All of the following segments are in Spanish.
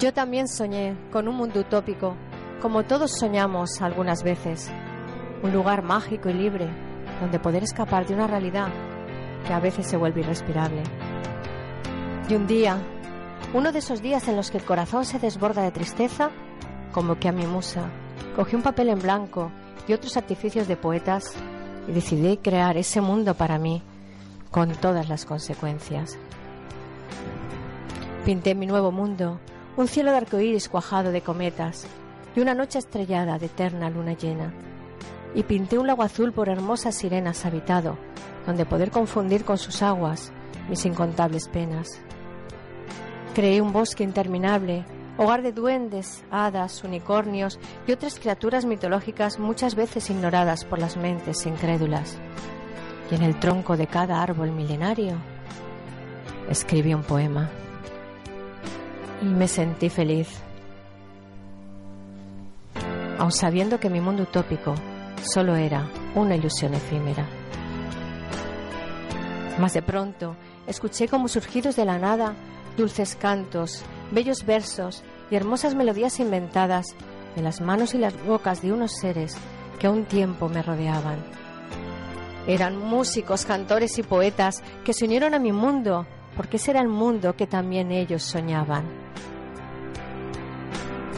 Yo también soñé con un mundo utópico, como todos soñamos algunas veces. Un lugar mágico y libre, donde poder escapar de una realidad que a veces se vuelve irrespirable. Y un día, uno de esos días en los que el corazón se desborda de tristeza, como que a mi musa, cogí un papel en blanco y otros artificios de poetas y decidí crear ese mundo para mí, con todas las consecuencias. Pinté mi nuevo mundo, un cielo de arcoíris cuajado de cometas y una noche estrellada de eterna luna llena. Y pinté un lago azul por hermosas sirenas habitado, donde poder confundir con sus aguas mis incontables penas. Creé un bosque interminable, hogar de duendes, hadas, unicornios y otras criaturas mitológicas muchas veces ignoradas por las mentes incrédulas. Y en el tronco de cada árbol milenario escribí un poema. Y me sentí feliz, aun sabiendo que mi mundo utópico solo era una ilusión efímera. Mas de pronto escuché como surgidos de la nada dulces cantos, bellos versos y hermosas melodías inventadas de las manos y las bocas de unos seres que a un tiempo me rodeaban. Eran músicos, cantores y poetas que se unieron a mi mundo, porque ese era el mundo que también ellos soñaban.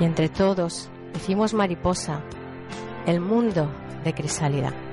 Y entre todos hicimos mariposa, el mundo de Crisálida.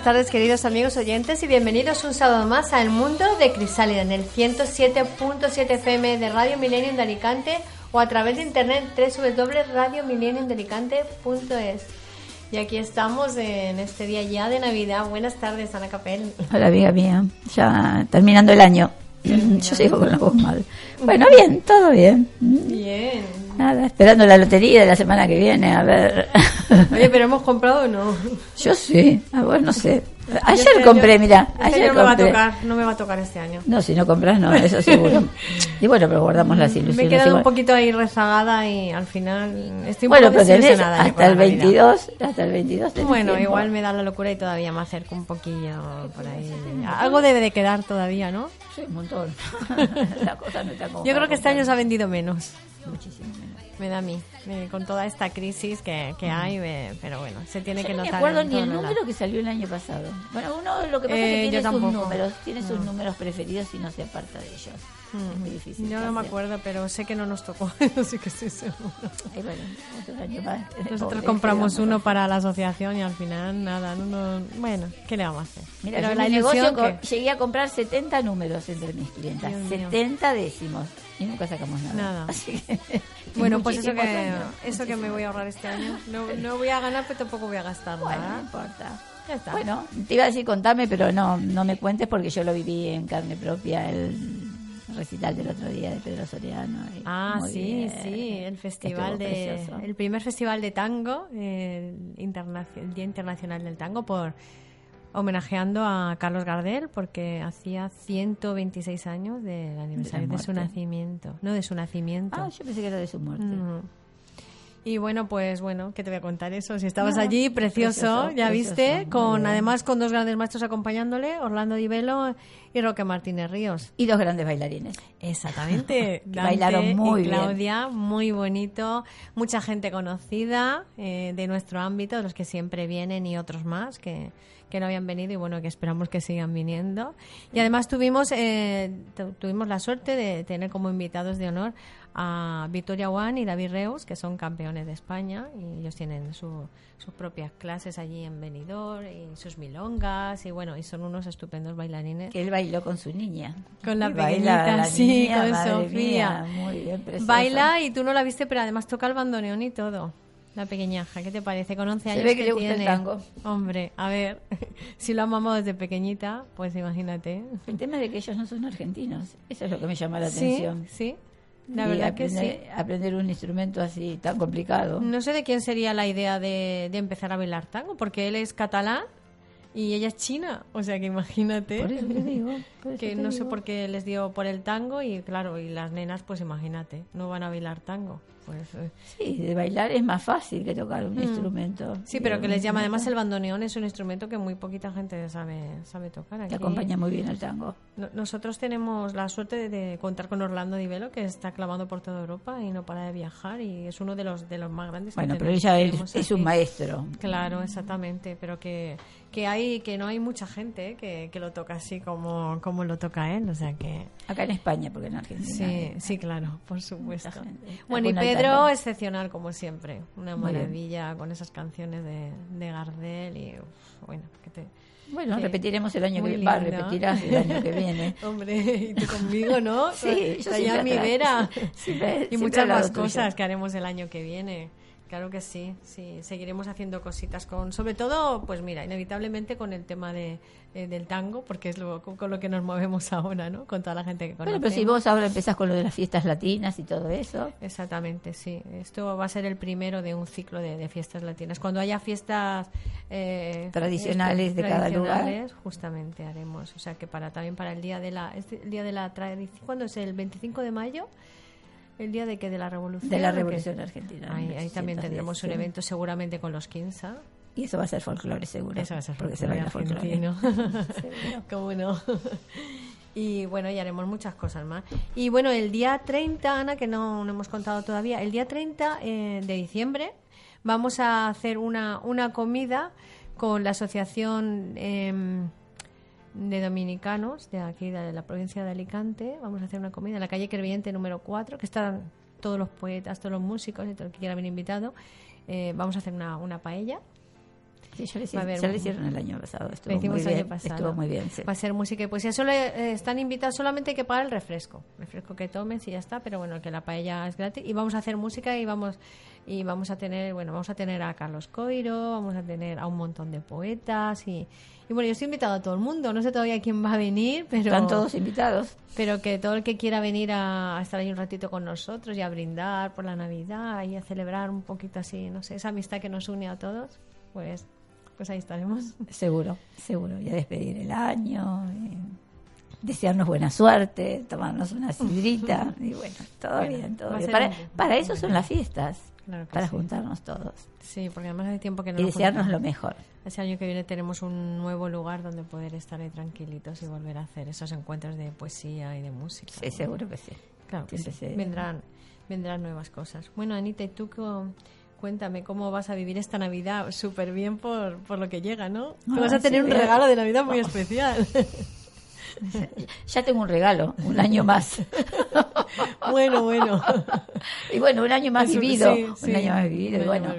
Buenas tardes queridos amigos oyentes y bienvenidos un sábado más al mundo de Crisálida en el 107.7 FM de Radio Millennium de Alicante o a través de internet www.radiomillenniumdealicante.es y aquí estamos en este día ya de Navidad. Buenas tardes, Ana Capel. Hola, amiga mía. Ya terminando el año. Yo sigo con la voz mal. Bueno, bien, todo bien. Bien. Nada, esperando la lotería de la semana que viene, a ver. Oye, pero hemos comprado o no. Yo sí, a vos no sé. Yo Ayer este compré, año- mira, este ayer no me va a compré. tocar, no me va a tocar este año. No, si no compras, no, eso seguro. Y bueno, pero guardamos las ilusiones. Me he quedado un poquito ahí rezagada y al final estoy un Bueno, poco pero tenés con hasta el la Navidad. 22, hasta el 22 tenés Bueno, tiempo. igual me da la locura y todavía me acerco un poquillo por ahí. Algo debe de quedar todavía, ¿no? Sí, un montón. la cosa no está como Yo creo que este año se ha vendido menos. Muchísimo menos. Me da a mí, eh, con toda esta crisis que, que hay, eh, pero bueno, se tiene Yo que no notar. me acuerdo ni el número lados. que salió el año pasado. Bueno, uno lo que pasa Eh, es que yo tiene sus tampoco. números, tiene sus números preferidos y no se aparta de ellos. Es muy difícil. Yo no me acuerdo, pero sé que no nos tocó, así que estoy seguro. Ay, bueno. Nosotros Pobre, compramos ¿qué uno vamos a para la asociación y al final nada, no, no- bueno, ¿qué le vamos a hacer? Mira, pero yo la mi negocio que... llegué a comprar 70 números entre mis clientas. Dios mío. 70 décimos. Y nunca sacamos nada. Nada. Así que, Bueno, pues eso que, eso que me voy a ahorrar este año. No, no voy a ganar, pero tampoco voy a gastar Bueno, no nada. importa. Ya está. Bueno, te iba a decir contame, pero no, no me cuentes porque yo lo viví en carne propia el recital del otro día de Pedro Soriano. Ah, sí, bien. sí, el festival de precioso. el primer festival de tango, el, el Día Internacional del Tango por homenajeando a Carlos Gardel porque hacía 126 años del aniversario de, su nacimiento, no de su nacimiento. Ah, yo pensé que era de su muerte. Mm. Y bueno, pues bueno, ¿qué te voy a contar eso? Si estabas No, allí, precioso, precioso, ya precioso, viste, con además con dos grandes maestros acompañándole, Orlando Di Velo y Roque Martínez Ríos. Y dos grandes bailarines. Exactamente. Bailaron muy y bien. Claudia, muy bonito. Mucha gente conocida eh, de nuestro ámbito, los que siempre vienen y otros más que, que no habían venido y bueno, que esperamos que sigan viniendo. Y además tuvimos, eh, tu- tuvimos la suerte de tener como invitados de honor a Victoria Juan y David Reus, que son campeones de España y ellos tienen su- sus propias clases allí en Benidorm y sus milongas y bueno, y son unos estupendos bailarines. Que él bailó con su niña. Con la pequeñita, la sí, niña, con Sofía. mía, muy bien. Baila y tú no la viste, pero además toca el bandoneón y todo. La pequeñaja, ¿qué te parece? Con 11 Se años ve que le gusta el tiene. tango. Hombre, a ver, si lo amamos desde pequeñita, pues imagínate. El tema de que ellos no son argentinos, eso es lo que me llama la Sí, atención. sí, la Y verdad que sí. aprender, aprender un instrumento así tan complicado. No sé de quién sería la idea de, de empezar a bailar tango, porque él es catalán y ella es china. O sea que imagínate. Por eso te digo. por eso que te no sé digo. por qué les dio por el tango y claro, y las nenas, pues imagínate, no van a bailar tango. Pues, eh, Sí, de bailar es más fácil que tocar un instrumento. Mm. Sí, pero que les llama además el instrumento bandoneón, es un instrumento que muy poquita gente sabe, sabe tocar. Que Aquí, acompaña muy bien el tango. no- nosotros tenemos la suerte de, contar con Orlando Di Velo, que está clamando por toda Europa y no para de viajar y es uno de los de los más grandes. que Bueno, pero tenemos- ella es, es un maestro. Claro, exactamente, pero que, que hay que no hay mucha gente eh, que, que lo toca así como, como lo toca él, o sea que Acá en España, porque en Argentina. sí, sí, claro, por supuesto. Bueno, y Pedro excepcional como siempre, una maravilla con esas canciones de, de Gardel y uf, bueno, que te Bueno, Sí. repetiremos el año Muy que viene. Va, repetirás el año que viene. Hombre, y tú conmigo, ¿no? Sí, yo ya mi vera. Siempre- y siempre muchas más cosas que haremos el año que viene. Claro que sí, sí, seguiremos haciendo cositas con, sobre todo, pues mira, inevitablemente con el tema de, eh, del tango, porque es lo, con, con lo que nos movemos ahora, ¿no? Con toda la gente que conocemos. Bueno, pero si vos ahora empezás con lo de las fiestas latinas y todo eso. Exactamente, sí. Esto va a ser el primero de un ciclo de, de fiestas latinas. Cuando haya fiestas eh, Tradicionales de cada lugar. justamente haremos. O sea que para también para el día de la el día de la tradición. ¿Cuándo es el 25 de mayo? El día de que de la revolución. De la. Revolución Argentina. Ahí, ahí también 1810, tendremos un evento seguramente con los 15. Y eso va a ser folclore, seguro. Eso va a ser porque se folclore baila folclore. ¿Cómo no? Y bueno, y haremos muchas cosas más. Y bueno, el día 30, Ana, que no, no hemos contado todavía, el día 30 eh, de diciembre vamos a hacer una, una comida con la Asociación em, de Dominicanos de aquí, de la provincia de Alicante. Vamos a hacer una comida en la calle Crevillente número 4, que están todos los poetas, todos los músicos y todo el que quiera venir invitado. Eh, vamos a hacer una, una paella. Sí, ya hicieron, haber ya hicieron el año pasado. Estuvo muy bien. pasado. Estuvo muy bien, sí. Va a ser música y poesía. Solo eh, están invitados, solamente hay que pagar el refresco. Refresco que tomen, si ya está, pero bueno, que la paella es gratis. Y vamos a hacer música y vamos y vamos a tener, bueno, vamos a tener a Carlos Coiro, vamos a tener a un montón de poetas y, y bueno, yo estoy invitado a todo el mundo. No sé todavía quién va a venir, pero Están todos invitados. pero que todo el que quiera venir a, a estar ahí un ratito con nosotros y a brindar por la Navidad y a celebrar un poquito así, no sé, esa amistad que nos une a todos, pues pues ahí estaremos. Seguro, seguro. Y a despedir el año. desearnos buena suerte, tomarnos una sidrita. y bueno, todo Bueno, bien, todo bien. Para, eso son las fiestas. Claro para sí. juntarnos todos. Sí, porque además hace tiempo que no y nos desearnos juntamos. lo mejor. Ese año que viene tenemos un nuevo lugar donde poder estar ahí tranquilitos y volver a hacer esos encuentros de poesía y de música. Sí, seguro que sí. Claro que sí. Vendrán, vendrán nuevas cosas. Bueno, Anita, ¿y tú co- cuéntame cómo vas a vivir esta Navidad? Súper bien por, por lo que llega, ¿no? Ah, vas a tener sí, un regalo de Navidad muy especial. Ya tengo un regalo, un año más. bueno, bueno. y bueno, un año más vivido. sí, un sí, año más vivido. y bueno,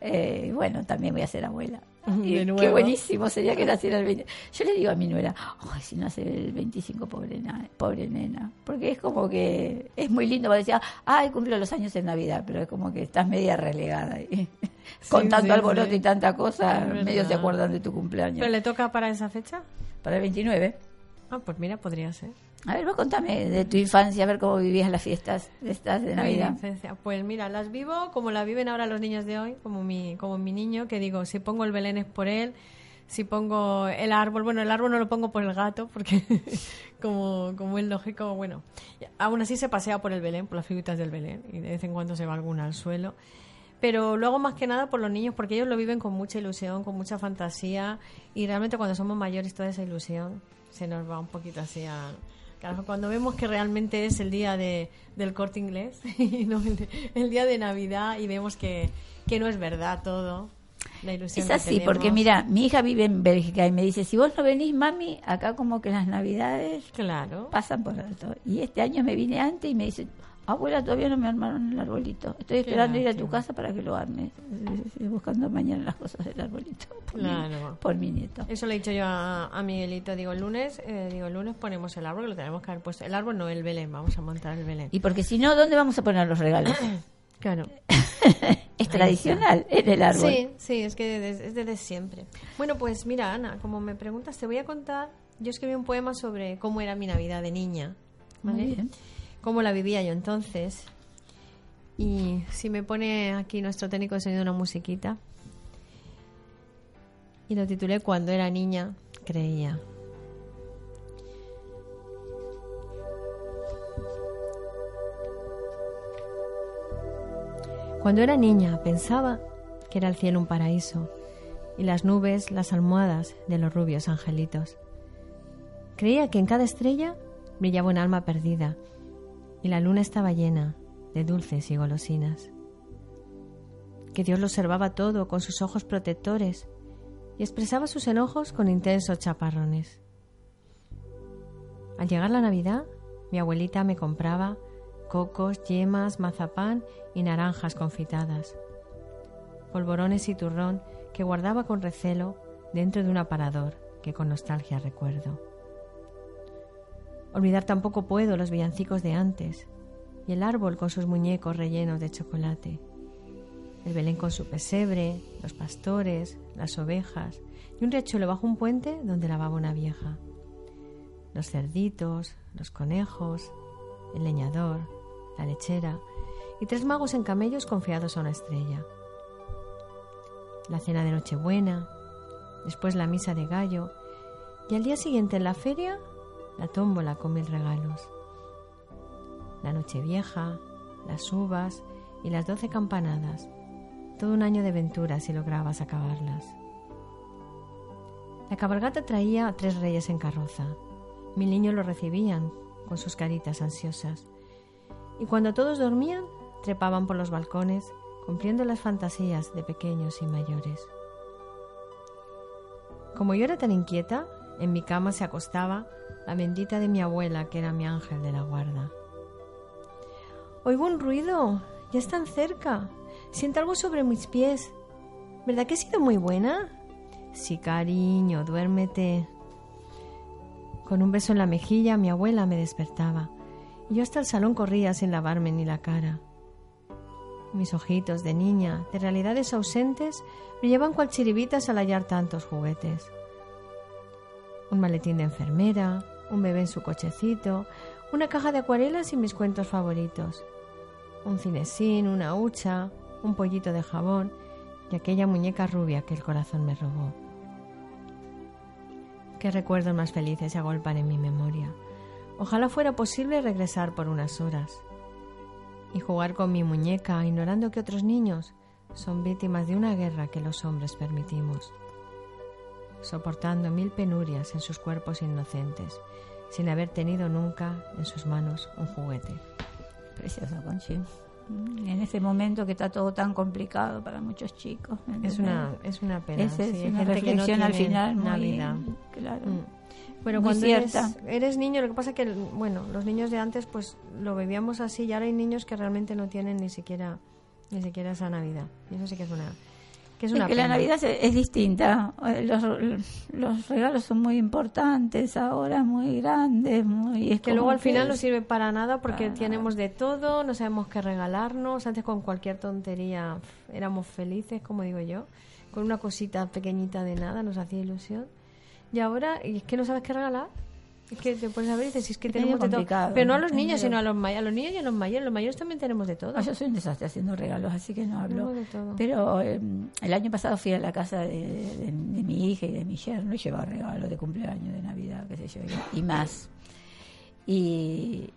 eh, bueno, también voy a ser abuela. Y. Qué buenísimo sería que naciera el 20. Yo le digo a mi nuera, ay, si nace el 25, pobre, na- pobre nena. Porque es como que es muy lindo. Va a decir, ay, cumplo los años en Navidad, pero es como que estás media relegada. ahí. Con Sí, tanto sí, alboroto sí. y tanta cosa, medio se acuerdan de tu cumpleaños. ¿Pero le toca para esa fecha? Para el 29. Ah, pues mira, podría ser. A ver, vos contame de tu infancia, a ver cómo vivías las fiestas de estas de Navidad. Pues mira, las vivo como la viven ahora los niños de hoy, como mi, como mi niño, que digo, si pongo el Belén es por él, si pongo el árbol, bueno, el árbol no lo pongo por el gato, porque como, como es lógico, bueno, aún así se pasea por el Belén, por las figuritas del Belén, y de vez en cuando se va alguna al suelo. Pero luego más que nada por los niños, porque ellos lo viven con mucha ilusión, con mucha fantasía, y realmente cuando somos mayores toda esa ilusión se nos va un poquito así a... Claro, cuando vemos que realmente es el día de, del corte inglés y no el, el día de Navidad y vemos que, que no es verdad todo. la ilusión Es que así, porque tenemos. mira, mi hija vive en Bélgica y me dice, si vos no venís, mami, acá como que las navidades Claro. pasan por alto. Y este año me vine antes y me dice, abuela, todavía no me armaron el arbolito. Estoy esperando ir a tu casa para que lo armes. Estoy buscando mañana las cosas del arbolito. Por, mi- Claro. por mi nieto. Eso le he dicho yo a, a Miguelito. Digo, el lunes, eh, digo, el lunes ponemos el árbol, que lo tenemos que haber puesto. El árbol no, el Belén. Vamos a montar el Belén. Y porque si no, ¿dónde vamos a poner los regalos? Claro. es tradicional, en el árbol. Sí, sí, es que desde, es desde siempre. Bueno, pues mira, Ana, como me preguntas, te voy a contar. Yo escribí un poema sobre cómo era mi Navidad de niña. Muy ¿vale? bien. Cómo la vivía yo entonces. Y si me pone aquí nuestro técnico de sonido una musiquita. Y lo titulé Cuando era niña, creía. Cuando era niña pensaba que era el cielo un paraíso y las nubes las almohadas de los rubios angelitos. Creía que en cada estrella brillaba un alma perdida y la luna estaba llena de dulces y golosinas. Que Dios lo observaba todo con sus ojos protectores y expresaba sus enojos con intensos chaparrones. Al llegar la Navidad, mi abuelita me compraba cocos, yemas, mazapán y naranjas confitadas, polvorones y turrón que guardaba con recelo dentro de un aparador que con nostalgia recuerdo. Olvidar tampoco puedo los villancicos de antes. Y el árbol con sus muñecos rellenos de chocolate, el Belén con su pesebre, los pastores, las ovejas. Y un riachuelo bajo un puente donde lavaba una vieja, los cerditos, los conejos, el leñador, la lechera. Y tres magos en camellos confiados a una estrella. La cena de Nochebuena, después la misa de gallo. Y al día siguiente en la feria la tómbola con mil regalos. La noche vieja, las uvas y las doce campanadas. Todo un año de aventura si lograbas acabarlas. La cabalgata traía a tres reyes en carroza. Mil niños lo recibían con sus caritas ansiosas. Y cuando todos dormían, trepaban por los balcones, cumpliendo las fantasías de pequeños y mayores. Como yo era tan inquieta, en mi cama se acostaba la bendita de mi abuela, que era mi ángel de la guarda. Oigo un ruido, ya están cerca. Siento algo sobre mis pies. ¿Verdad que he sido muy buena? Sí, cariño, duérmete. Con un beso en la mejilla, mi abuela me despertaba. Y yo hasta el salón corría sin lavarme ni la cara. Mis ojitos de niña, de realidades ausentes, brillaban cual chiribitas al hallar tantos juguetes. Un maletín de enfermera, un bebé en su cochecito, una caja de acuarelas y mis cuentos favoritos. Un cinesín, una hucha, un pollito de jabón y aquella muñeca rubia que el corazón me robó. Qué recuerdos más felices se agolpan en mi memoria. Ojalá fuera posible regresar por unas horas y jugar con mi muñeca, ignorando que otros niños son víctimas de una guerra que los hombres permitimos, soportando mil penurias en sus cuerpos inocentes, sin haber tenido nunca en sus manos un juguete. Precioso, Conchi. En ese momento que está todo tan complicado para muchos chicos. ¿me Es una, es una pena. Es sí, hay una que no reflexión al final muy Navidad. claro. Mm. Pero Muy cuando eres, eres niño, lo que pasa es que, bueno, los niños de antes pues lo vivíamos así y ahora hay niños que realmente no tienen ni siquiera ni siquiera esa Navidad. Y eso sí que es una que es Es una que la. Navidad es, es distinta. Eh, Los, los regalos son muy importantes ahora, muy grandes, muy... es que luego al final no sirve para nada porque Para tenemos de todo, no sabemos qué regalarnos. Antes con cualquier tontería éramos felices, como digo yo. Con una cosita pequeñita de nada nos hacía ilusión. Y ahora, y es que no sabes qué regalar. Es que te pones a ver y dices, es que tenemos de todo. Pero no a los niños, sino a los, a los niños y a los mayores. Los mayores también tenemos de todo. Ah, yo soy un desastre haciendo regalos, así que no hablo. De todo. Pero eh, el año pasado fui a la casa de, de- de mi hija y de mi yerno y llevaba regalos de cumpleaños, de Navidad, qué sé yo, y, y más. Y,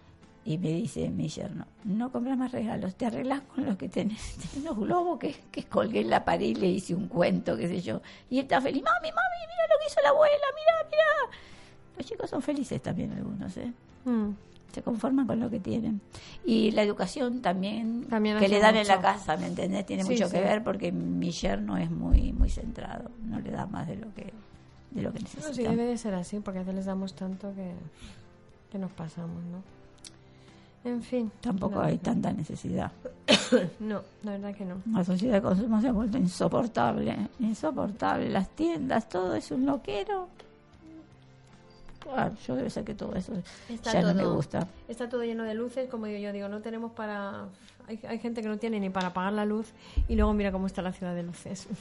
y me dice mi yerno, no compras más regalos, te arreglas con los que tenés. Tenés unos globos que, que colgué en la pared y le hice un cuento, qué sé yo. Y él está feliz, mami, mami, mira lo que hizo la abuela, mira, mira. Los chicos son felices también algunos, ¿eh? Mm. se conforman con lo que tienen. Y la educación también, También que le dan en mucho. la casa, ¿me entendés? Tiene Sí, mucho sí. que ver porque mi yerno es muy muy centrado, no le da más de lo que de lo que No, necesita. sí, debe de ser así, porque a veces les damos tanto que, que nos pasamos, ¿no? En fin. Tampoco hay tanta necesidad. No, la verdad que no. La sociedad de consumo se ha vuelto insoportable, insoportable. Las tiendas, todo es un loquero. Ah, yo debe ser que todo eso Está ya no me todo- gusta. Está todo lleno de luces, como yo, digo, no tenemos para... Hay, hay gente que no tiene ni para apagar la luz y luego mira cómo está la ciudad de luces.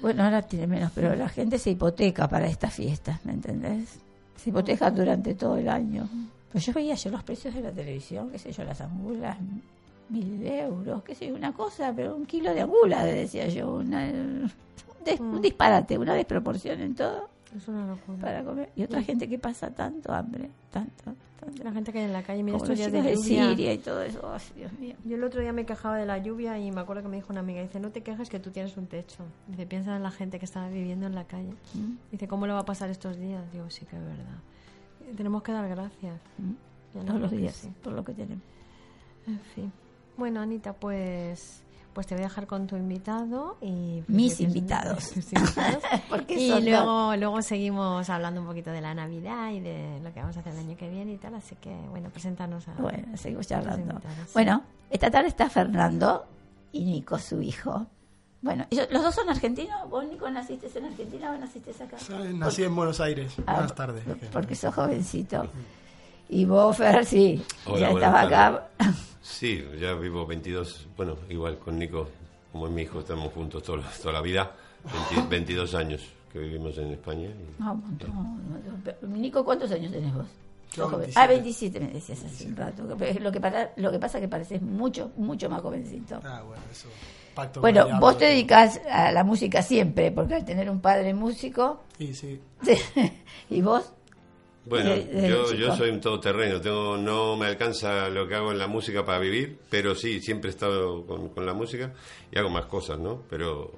Bueno, ahora tiene menos, pero la gente se hipoteca para estas fiestas, ¿me entendés? Se hipoteca durante todo el año. Pues yo veía yo los precios de la televisión, qué sé yo, las angulas, mil euros, qué sé yo, una cosa, pero un kilo de angulas, decía yo, una, un, un disparate, una desproporción en todo es una locura. para comer. Y otra gente que pasa tanto hambre, tanto, tanto. La gente que hay en la calle, mira estos días de de lluvia. Siria y todo eso, Dios mío. Yo el otro día me quejaba de la lluvia y me acuerdo que me dijo una amiga, dice, no te quejes que tú tienes un techo. Dice, piensa en la gente que está viviendo en la calle. ¿Mm? Dice, ¿cómo le va a pasar estos días? Digo, sí que es verdad. Tenemos que dar gracias. ¿Mm? Todos los días, sí. por lo que tenemos. En fin. Bueno, Anita, pues pues te voy a dejar con tu invitado y pues, Mis invitados. Mis invitados. Porque y son luego luego seguimos hablando un poquito de la Navidad y de lo que vamos a hacer el año que viene y tal, así que bueno, preséntanos a Bueno, seguimos charlando. Bueno, esta tarde está Fernando y Nico, su hijo. Bueno, ellos- los dos son argentinos. ¿Vos, Nico, naciste en Argentina o naciste acá? Nací en Buenos Aires. Ah, Buenas tardes. Porque sos jovencito. Y vos, Fer, sí, Hola, ya estaba acá. Sí, ya vivo 22, bueno, igual con Nico, como es mi hijo, estamos juntos toda, toda la vida, 20 22 años que vivimos en España. y- Ah. Pero, Nico, ¿cuántos años tenés vos? Yo, Sos joven. 27. Ah, 27 me decías hace un rato. Lo que, para- lo que pasa es que pareces mucho, mucho más jovencito. Ah, bueno, eso. Pacto Bueno, vos te dedicas a la música siempre, porque al tener un padre músico, Sí, sí. y vos, Bueno, Desde- desde yo, yo soy un todoterreno, tengo, no me alcanza lo que hago en la música para vivir, pero sí, siempre he estado con, con la música y hago más cosas, ¿no? Pero,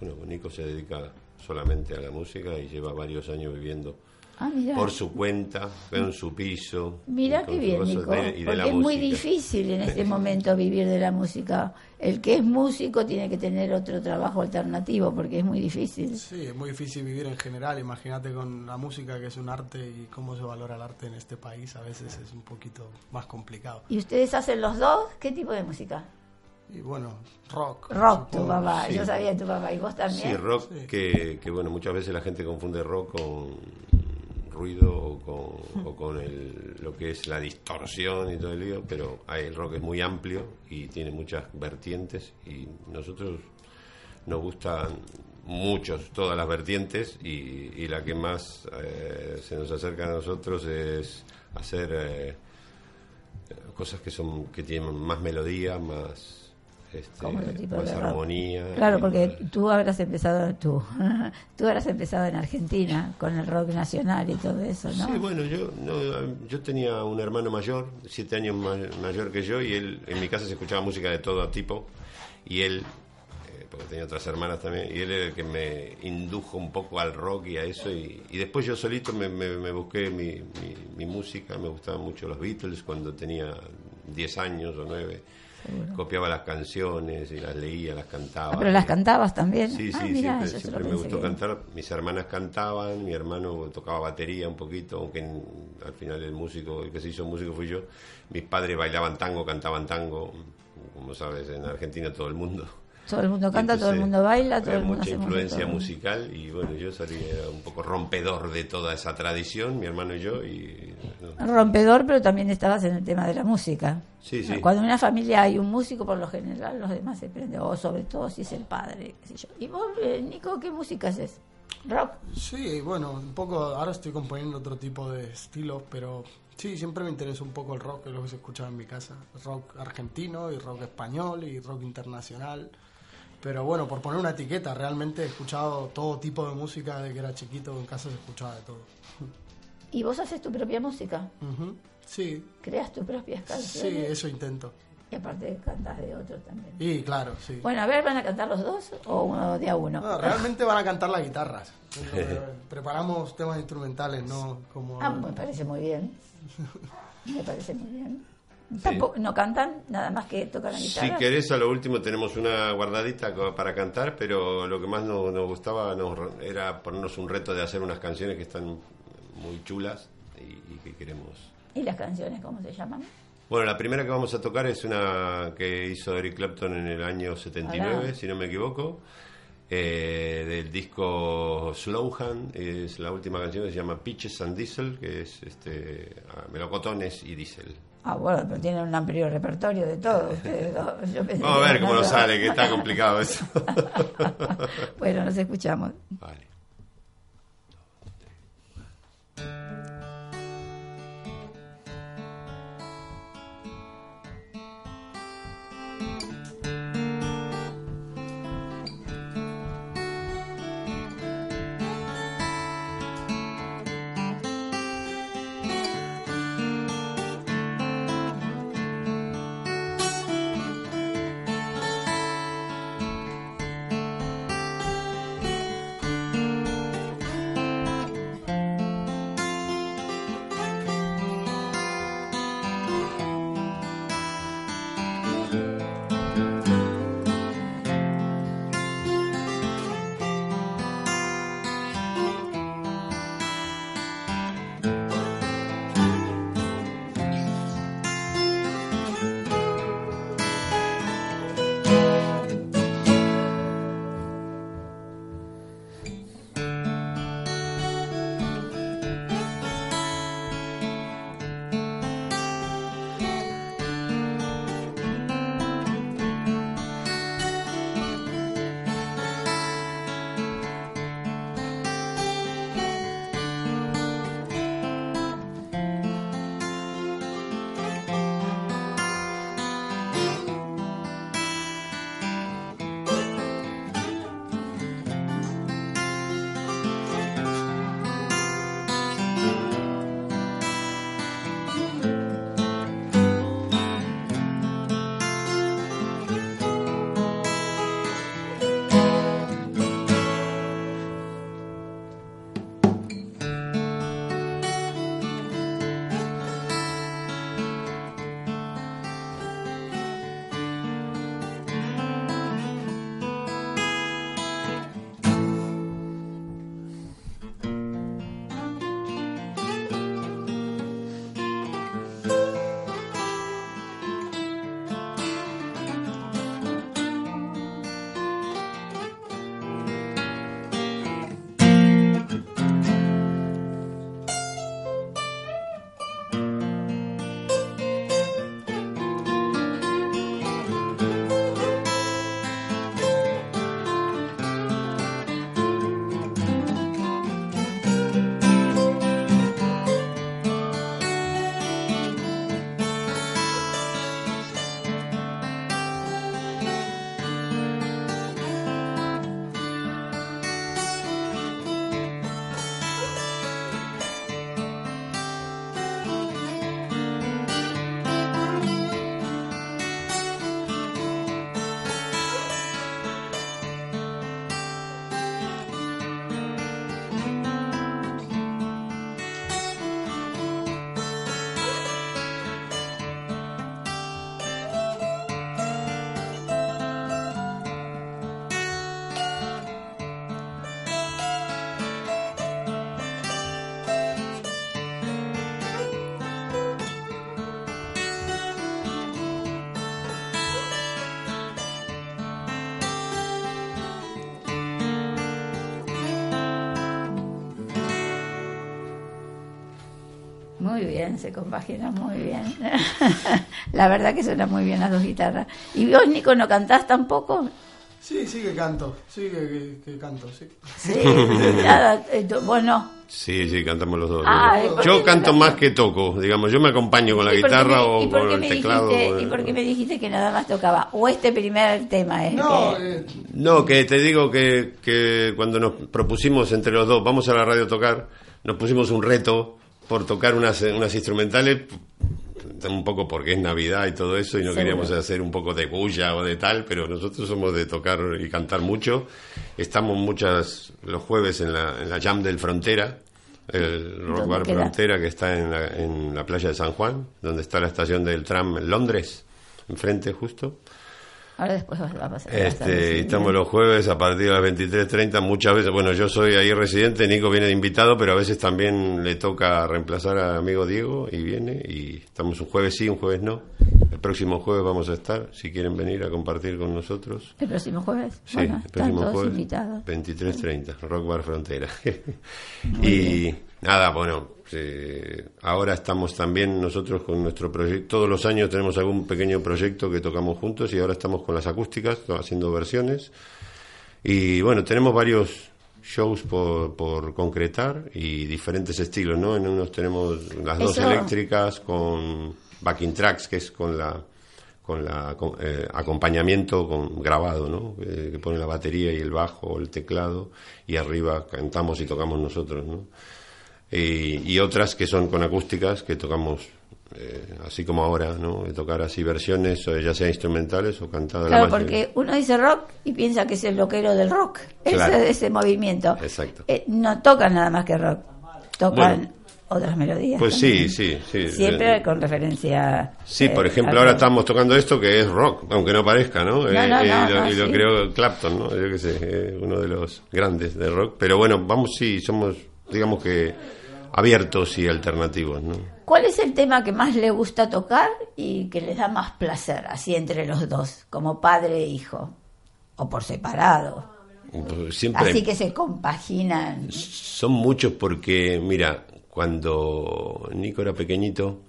bueno, Nico se dedica solamente a la música y lleva varios años viviendo ah, mira, por su cuenta, en su piso. mira qué bien, Nico, de- y de porque la es muy difícil en este momento vivir de la música. El que es músico tiene que tener otro trabajo alternativo, porque es muy difícil. Sí, es muy difícil vivir en general. Imagínate con la música, que es un arte, y cómo se valora el arte en este país. A veces es un poquito más complicado. ¿Y ustedes hacen los dos? ¿Qué tipo de música? Y bueno, rock. Rock, tu supongo. papá, sí. yo sabía tu papá, ¿y vos también? Sí, rock, Sí. Que, que bueno, muchas veces la gente confunde rock con ruido o con, o con el, lo que es la distorsión y todo el lío, pero el rock es muy amplio y tiene muchas vertientes y nosotros nos gustan muchos, todas las vertientes y, y la que más eh, se nos acerca a nosotros es hacer eh, cosas que son que tienen más melodía, más este, más armonía. Claro, porque más- tú habrás empezado, tú, tú habrás empezado en Argentina con el rock nacional y todo eso, ¿no? Sí, bueno, yo, no, yo tenía un hermano mayor, siete años ma- mayor que yo, y él en mi casa se escuchaba música de todo tipo, y él, eh, porque tenía otras hermanas también, y él era el que me indujo un poco al rock y a eso, y, y después yo solito me, me- me busqué mi, mi- mi música, me gustaban mucho los Beatles cuando tenía 10 años o 9. Copiaba las canciones y las leía, las cantaba. Ah, pero las cantabas también. Sí, sí, ah, mirá, siempre, siempre me gustó que- cantar. Mis hermanas cantaban, mi hermano tocaba batería un poquito, aunque en- al final el músico, el que se hizo músico fui yo. Mis padres bailaban tango, cantaban tango, como sabes, en Argentina todo el mundo. Todo el mundo canta, todo el entonces mundo baila, todo el mundo mucha influencia musical y bueno, yo salí un poco rompedor de toda esa tradición, mi hermano y yo. y Rompedor, pero también estabas en el tema de la música. Sí, sí. Cuando en una familia hay un músico, por lo general, los demás se prenden, o sobre todo si es el padre, qué sé yo. ¿Y vos, eh, Nico, qué música haces? ¿Rock? Sí, bueno, un poco. Ahora estoy componiendo otro tipo de estilos, pero sí, siempre me interesa un poco el rock, que es lo que se escuchaba en mi casa. Rock argentino y rock español y rock internacional. Pero bueno, por poner una etiqueta, realmente he escuchado todo tipo de música de que era chiquito, en casa se escuchaba de todo. ¿Y vos haces tu propia música? Sí, ¿Creas tus propias sí, canciones? eso intento. Y aparte cantas de otros también. Y claro, sí. Bueno, a ver, ¿van a cantar los dos o uno de a uno? No, realmente van a cantar las guitarras. Preparamos temas instrumentales, no como... Ah, me parece muy bien. Me parece muy bien. Tampoco- no cantan, nada más que tocan la guitarra. Si querés, a lo último tenemos una guardadita para cantar, pero lo que más nos, nos gustaba nos- era ponernos un reto de hacer unas canciones que están muy chulas y, y que queremos. ¿Y las canciones cómo se llaman? Bueno, la primera que vamos a tocar es una que hizo Eric Clapton en el año 79, Hola. si no me equivoco, eh, del disco Slowhand, es la última canción que se llama Peaches and Diesel, que es este, ah, melocotones y diesel. Ah, bueno, pero tienen un amplio repertorio de todo. ustedes dos. Yo pensé Vamos a ver cómo nos sale, que está complicado eso. bueno, nos escuchamos. Vale. Muy bien, se compagina muy bien. La verdad que suena muy bien las dos guitarras. ¿Y vos, Nico, no cantás tampoco? Sí, sí que canto, sí que, que- que canto, sí. Sí, nada, eh, vos no. Sí, sí, cantamos los dos. Ah, ¿y por yo canto más que toco, digamos, yo me acompaño con la ¿Y por qué guitarra me- o con el teclado. dijiste- o- ¿Y por qué me dijiste que nada más tocaba? ¿O este primer tema es No, que- eh, No, que te digo que, que cuando nos propusimos entre los dos, vamos a la radio a tocar, nos pusimos un reto por tocar unas, unas instrumentales, un poco porque es Navidad y todo eso, y no Seguro. queríamos hacer un poco de bulla o de tal, pero nosotros somos de tocar y cantar mucho. Estamos muchas los jueves en la, en la Jam del Frontera, el Rock ¿Dónde Bar queda? Frontera que está en la, en la playa de San Juan, donde está la estación del tram en Londres, enfrente justo. Ahora después va a pasar. a Este, estamos los jueves a partir de las 23.30, muchas veces, bueno, yo soy ahí residente, Nico viene de invitado, pero a veces también le toca reemplazar al amigo Diego y viene, y estamos un jueves sí, un jueves no. El próximo jueves vamos a estar, si quieren venir a compartir con nosotros. El próximo jueves. Sí, bueno, el están próximo todos jueves, invitados. 23.30, Rock Bar Frontera. y nada, bueno, eh, ahora estamos también nosotros con nuestro proyecto, todos los años tenemos algún pequeño proyecto que tocamos juntos y ahora estamos con las acústicas, haciendo versiones. Y bueno, tenemos varios shows por, por concretar y diferentes estilos, ¿no? En unos tenemos las dos Eso- eléctricas con backing tracks, que es con la con la con, eh, acompañamiento con grabado, ¿no? Eh, que pone la batería y el bajo el teclado y arriba cantamos y tocamos nosotros, ¿no? Y, y otras que son con acústicas que tocamos eh, así como ahora, ¿no? De tocar así versiones, o ya sea instrumentales o cantadas. la Claro, porque uno dice rock y piensa que es el loquero del rock. Claro. Ese, ese movimiento. Exacto. Eh, no tocan nada más que rock. Tocan Bueno. otras melodías. Pues sí, también. sí, sí. Siempre Eh, con referencia. Sí, eh, por ejemplo, ahora estamos tocando esto que es rock, aunque no parezca, ¿no? Eh, No, no, eh, no, y lo, no, y lo sí. creó Clapton, ¿no? Yo qué sé, eh, uno de los grandes de rock. Pero bueno, vamos, sí, somos, digamos que abiertos y alternativos, ¿no? ¿Cuál es el tema que más le gusta tocar y que les da más placer, así entre los dos, como padre e hijo? O por separado. Pues Siempre Así que se compaginan. son muchos porque, mira, cuando Nico era pequeñito,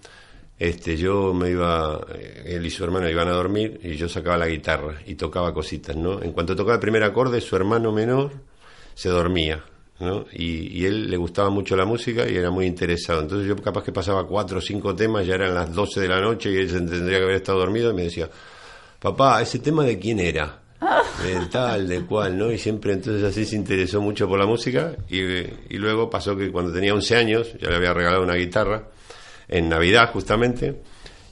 este, yo me iba, eh, él y su hermano iban a dormir y yo sacaba la guitarra y tocaba cositas, ¿no? En cuanto tocaba el primer acorde, su hermano menor se dormía, ¿no? Y, y él le gustaba mucho la música y era muy interesado. Entonces yo capaz que pasaba cuatro o cinco temas, ya eran las 12 de la noche y él se tendría que haber estado dormido y me decía, papá, ¿ese tema de quién era? De tal, de cual, ¿no? Y siempre entonces así se interesó mucho por la música y, y luego pasó que cuando tenía 11 años, ya le había regalado una guitarra en Navidad justamente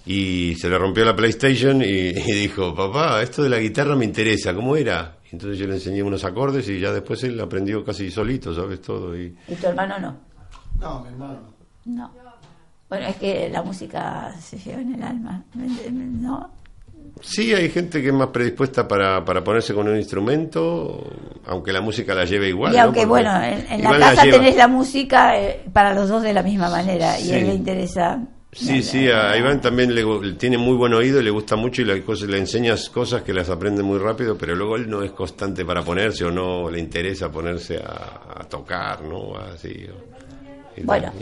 y se le rompió la PlayStation y, y dijo, papá, esto de la guitarra me interesa, ¿cómo era? Y entonces yo le enseñé unos acordes y ya después él aprendió casi solito, ¿sabes? Todo y... ¿Y tu hermano no? No, mi hermano no. No. Bueno, es que la música se lleva en el alma, ¿no? Sí, hay gente que es más predispuesta para, para ponerse con un instrumento, aunque la música la lleve igual. y aunque, bueno, en, en la casa lleva. tenés la música eh, para los dos de la misma manera y a él le interesa. Sí, sí, a Iván también le, tiene muy buen oído y le gusta mucho y le, le enseñas cosas que las aprende muy rápido, pero luego él no es constante para ponerse o no le interesa ponerse a, tocar, ¿no? Así. o- Bueno.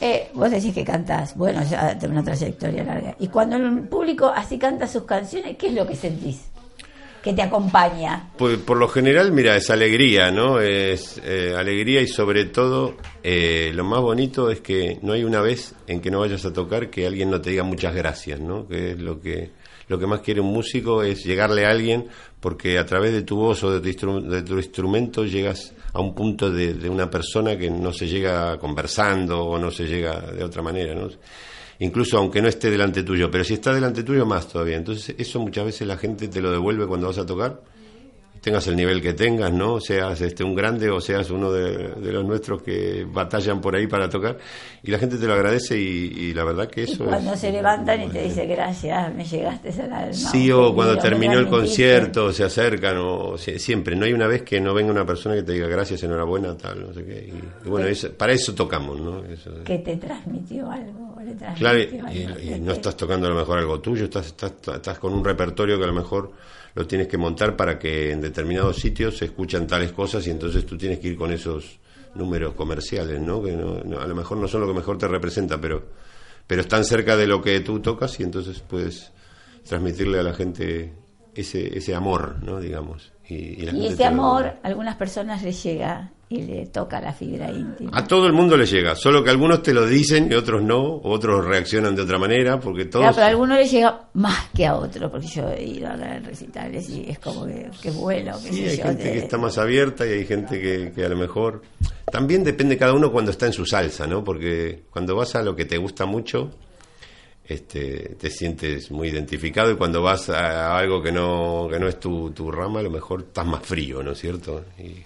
Eh, vos decís que cantás, bueno, ya tenés una trayectoria larga. Y cuando el público así canta sus canciones, ¿qué es lo que sentís? Que te acompaña. Pues por lo general, mira, es alegría, ¿no? Es eh, alegría y sobre todo eh, lo más bonito es que no hay una vez en que no vayas a tocar que alguien no te diga muchas gracias, ¿no? Que es lo que lo que más quiere un músico es llegarle a alguien porque a través de tu voz o de tu, instru- de tu instrumento llegas a un punto de, de una persona que no se llega conversando o no se llega de otra manera, ¿no? Incluso aunque no esté delante tuyo, pero si está delante tuyo más todavía. Entonces eso muchas veces la gente te lo devuelve cuando vas a tocar, tengas el nivel que tengas, ¿no? Seas este un grande o seas uno de, de los nuestros que batallan por ahí para tocar y la gente te lo agradece y, y la verdad que Y eso cuando es- se levantan y te dice gracias, me llegaste al alma. Sí, o cuando terminó el transmitiste". concierto, se acercan, o sie- siempre. No hay una vez que no venga una persona que te diga gracias, enhorabuena, tal, no sé qué. Y, y bueno, es- para eso tocamos, ¿no? Eso. Que te transmitió algo. Claro, y, no estás tocando a lo mejor algo tuyo, estás, estás, estás con un repertorio que a lo mejor lo tienes que montar para que en determinados sitios se escuchan tales cosas y entonces tú tienes que ir con esos números comerciales, ¿no? Que no- no- a lo mejor no son lo que mejor te representa, pero, pero están cerca de lo que tú tocas y entonces puedes transmitirle a la gente ese, ese amor, ¿no? Digamos. Y, y la Y gente ese amor a algunas personas les llega y le toca la fibra íntima. A todo el mundo le llega, solo que algunos te lo dicen y otros no, otros reaccionan de otra manera, porque todos... Claro, pero a algunos les llega más que a otros, porque yo he ido a recitales y es como que, que vuelo, qué Sí, hay yo, gente de- que está más abierta y hay gente que, que a lo mejor... También depende cada uno cuando está en su salsa, ¿no? Porque cuando vas a lo que te gusta mucho, este, te sientes muy identificado y cuando vas a algo que no, que no es tu, tu rama, a lo mejor estás más frío, ¿no es cierto? Y,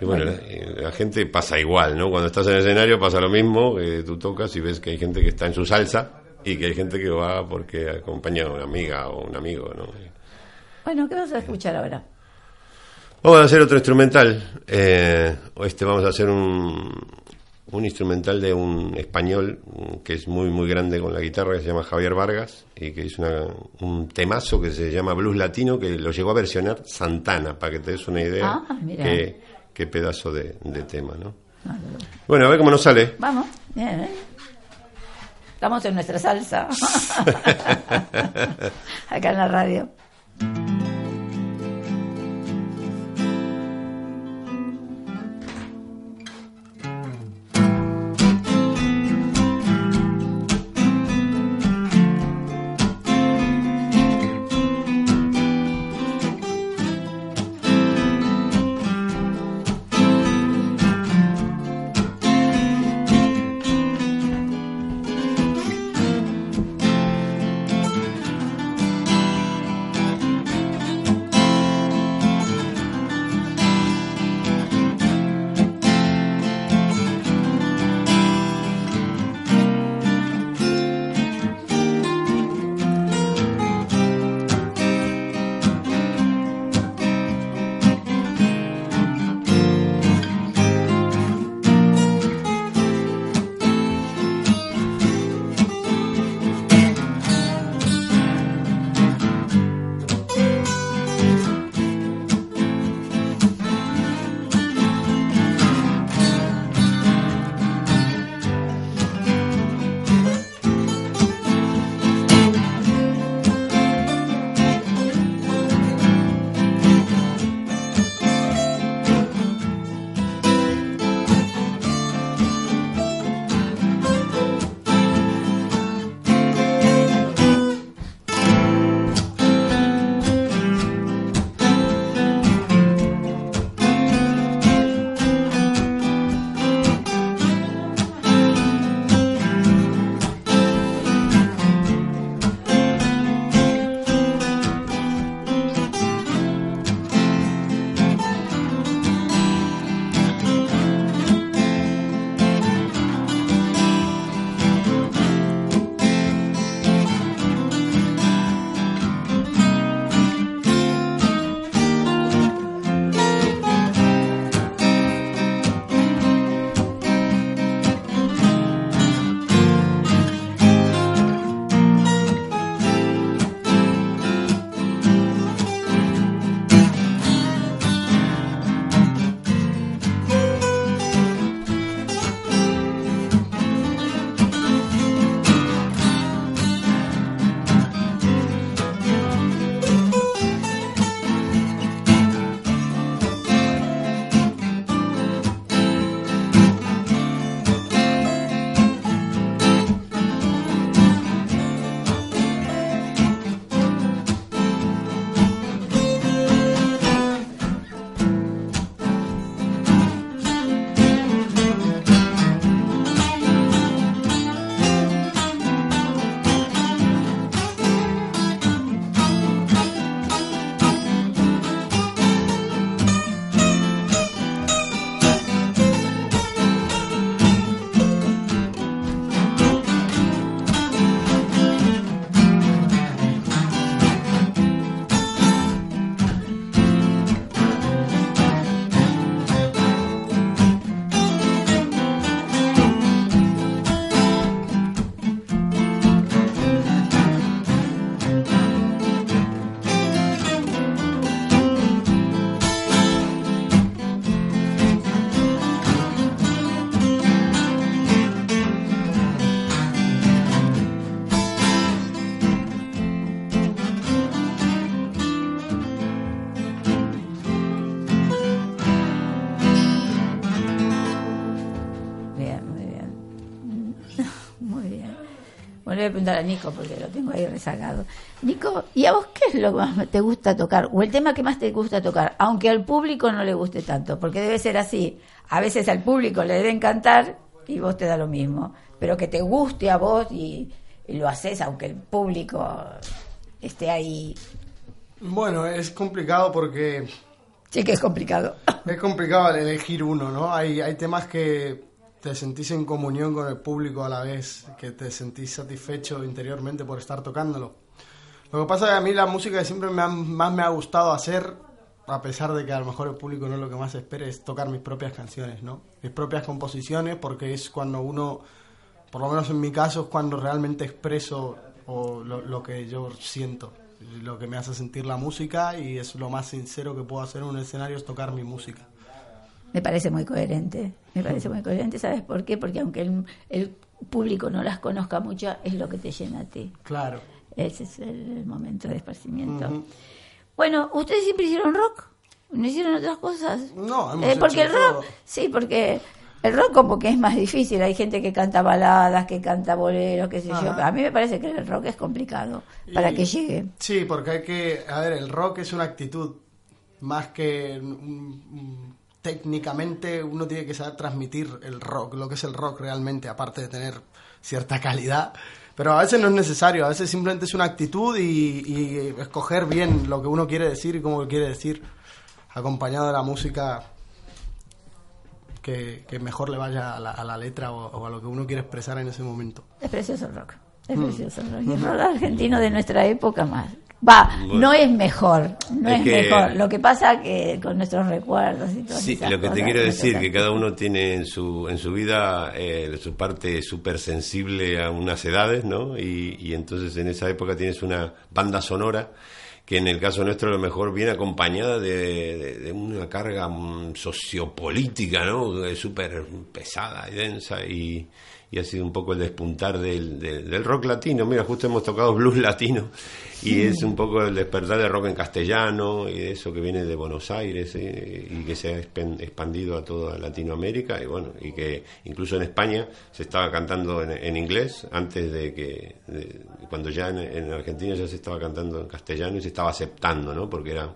Y bueno, la, eh, la gente pasa igual, ¿no? Cuando estás en el escenario pasa lo mismo, que tú tocas y ves que hay gente que está en su salsa y que hay gente que va porque acompaña a una amiga o un amigo, ¿no? Bueno, ¿qué vamos a escuchar ahora? Vamos a hacer otro instrumental. Eh, este vamos a hacer un, un instrumental de un español que es muy muy grande con la guitarra que se llama Javier Vargas y que hizo una- un temazo que se llama Blues Latino que lo llegó a versionar Santana para que te des una idea Ah, mira. Qué, pedazo de, de tema, ¿no? Bueno, a ver cómo nos sale. Vamos, bien, ¿eh? Estamos en nuestra salsa. Acá en la radio. Preguntar a Nico porque lo tengo ahí rezagado. Nico, ¿y a vos qué es lo que más te gusta tocar? O el tema que más te gusta tocar, aunque al público no le guste tanto, porque debe ser así. A veces al público le debe encantar y vos te da lo mismo. Pero que te guste a vos y, y lo haces aunque el público esté ahí. Bueno, es complicado porque Sí que es complicado. Es complicado elegir uno, ¿no? Hay, hay temas que te sentís en comunión con el público a la vez, que te sentís satisfecho interiormente por estar tocándolo. Lo que pasa es que a mí la música que siempre me ha- más me ha gustado hacer, a pesar de que a lo mejor el público no es lo que más espera, es tocar mis propias canciones, ¿no? Mis propias composiciones, porque es cuando uno, por lo menos en mi caso, es cuando realmente expreso lo que yo siento, lo que me hace sentir la música y es lo más sincero que puedo hacer en un escenario es tocar mi música. Me parece muy coherente. Me parece muy coherente. ¿Sabes por qué? Porque aunque el, el público no las conozca mucho, es lo que te llena a ti. Claro. Ese es el, momento de esparcimiento. Bueno, ¿ustedes siempre hicieron rock? ¿No hicieron otras cosas? No, hemos Eh, porque hecho el rock, todo. sí, porque el rock como que es más difícil. Hay gente que canta baladas, que canta boleros, qué sé yo. Ajá. A mí me parece que el rock es complicado para que llegue. Sí, porque hay que, a ver, el rock es una actitud, más que un- un- técnicamente uno tiene que saber transmitir el rock, lo que es el rock realmente, aparte de tener cierta calidad. Pero a veces no es necesario, a veces simplemente es una actitud y, y escoger bien lo que uno quiere decir y cómo lo quiere decir, acompañado de la música que, que mejor le vaya a la, a la letra o- o a lo que uno quiere expresar en ese momento. Es precioso el rock. Mm. Es precioso el rock. Y el rock argentino de nuestra época más. Va, Bueno. no es mejor, no Es es, que- mejor. Lo que pasa que con nuestros recuerdos y todo Sí, lo que te quiero decir, que cada uno tiene en su, en su vida eh, su parte súper sensible a unas edades, ¿no? Y, y entonces en esa época tienes una banda sonora que en el caso nuestro a lo mejor viene acompañada de, de- de una carga mm, sociopolítica, ¿no? Súper pesada y densa y, y ha sido un poco el despuntar del, del- del rock latino. Mira, justo hemos tocado blues latino y es un poco el despertar del rock en castellano y eso que viene de Buenos Aires eh, y que se ha expandido a toda Latinoamérica y bueno, y que incluso en España se estaba cantando en, en inglés antes de que, de- cuando ya en, en Argentina ya se estaba cantando en castellano y se estaba aceptando, ¿no? Porque era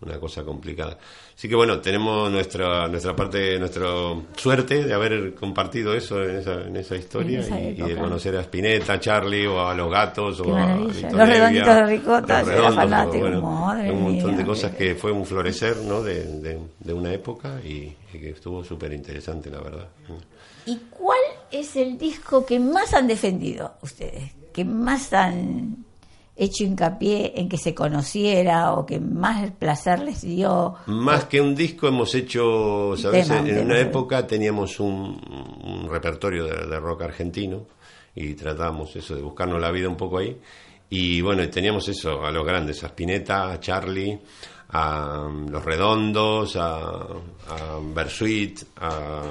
una cosa complicada. Así que bueno, tenemos nuestra nuestra parte, nuestra suerte de haber compartido eso en esa, en esa historia En esa y, y de conocer a Spinetta, a Charlie o a los gatos Qué o a maravilla. Victoria Los redonditos de ricota, los redondos, fanático, bueno, madre un montón mía. de cosas que fue un florecer ¿no? de, de, de una época y, y que estuvo súper interesante, la verdad. ¿Y cuál es el disco que más han defendido ustedes? ¿Que más han hecho hincapié en que se conociera o que más placer les dio? Más que un disco hemos hecho, ¿sabes? tema, en tema, una época teníamos un, un repertorio de, de rock argentino y tratábamos eso de buscarnos la vida un poco ahí. Y bueno, teníamos eso, a los grandes, a Spinetta, a Charlie, a um, Los Redondos, a, a Bersuit, a,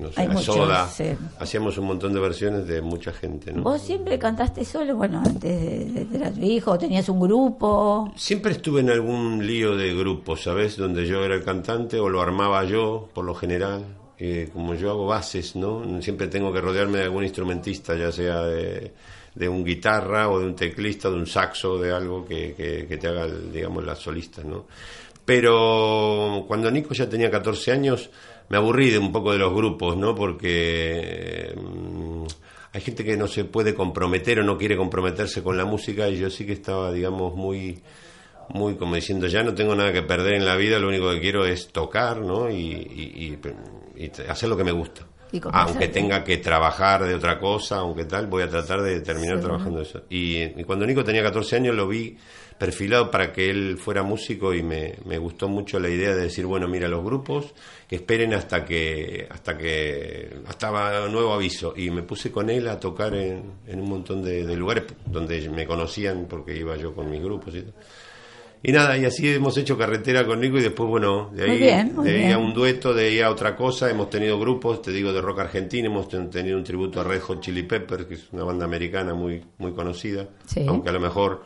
no sé, Hay a muchos, Soda. sí. Hacíamos un montón de versiones de mucha gente, ¿no? ¿Vos siempre cantaste solo? Bueno, antes de, de tu hijo, tenías un grupo. Siempre estuve en algún lío de grupo, ¿sabes? Donde yo era el cantante o lo armaba yo, por lo general. Eh, como yo hago bases, ¿no? Siempre tengo que rodearme de algún instrumentista, ya sea de, de un guitarra o de un teclista, de un saxo, de algo que, que, te haga, digamos, las solistas, ¿no? Pero cuando Nico ya tenía 14 años, me aburrí de un poco de los grupos, ¿no? Porque mm, hay gente que no se puede comprometer o no quiere comprometerse con la música y yo sí que estaba, digamos, muy muy como diciendo ya no tengo nada que perder en la vida lo único que quiero es tocar no y, hacer lo que me gusta Y complacerte. aunque tenga que trabajar de otra cosa aunque tal voy a tratar de terminar Sí. trabajando eso y, y cuando Nico tenía 14 años lo vi perfilado para que él fuera músico y me, me gustó mucho la idea de decir bueno mira los grupos que esperen hasta que hasta que hasta nuevo aviso y me puse con él a tocar en, en un montón de, de lugares donde me conocían porque iba yo con mis grupos y todo. Y nada, y así hemos hecho carretera con Nico y después, bueno, de ahí, Muy bien, muy de ahí a un dueto, de ahí a otra cosa, hemos tenido grupos, te digo, de rock argentino, hemos ten- tenido un tributo a Red Hot Chili Peppers, que es una banda americana muy, muy conocida, Sí. aunque a lo mejor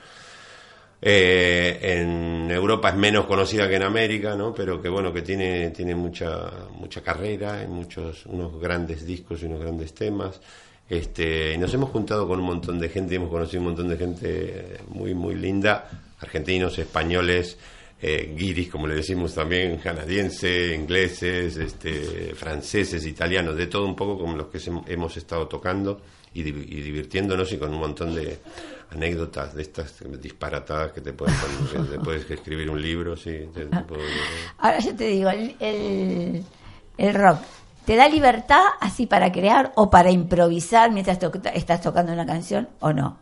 eh, en Europa es menos conocida que en América, ¿no? Pero que bueno, que tiene, tiene mucha, mucha carrera, muchos, unos grandes discos y unos grandes temas. Este, nos hemos juntado con un montón de gente, hemos conocido un montón de gente muy, muy linda, argentinos, españoles, eh, guiris, como le decimos también, canadienses, ingleses, este, franceses, italianos, de todo un poco como los que se- hemos estado tocando y, y divirtiéndonos y con un montón de anécdotas de estas disparatadas que te pueden que te puedes escribir un libro, sí. te- te puedo- Ahora yo te digo, el, el, el rock, ¿te da libertad así para crear o para improvisar mientras to- estás tocando una canción o no?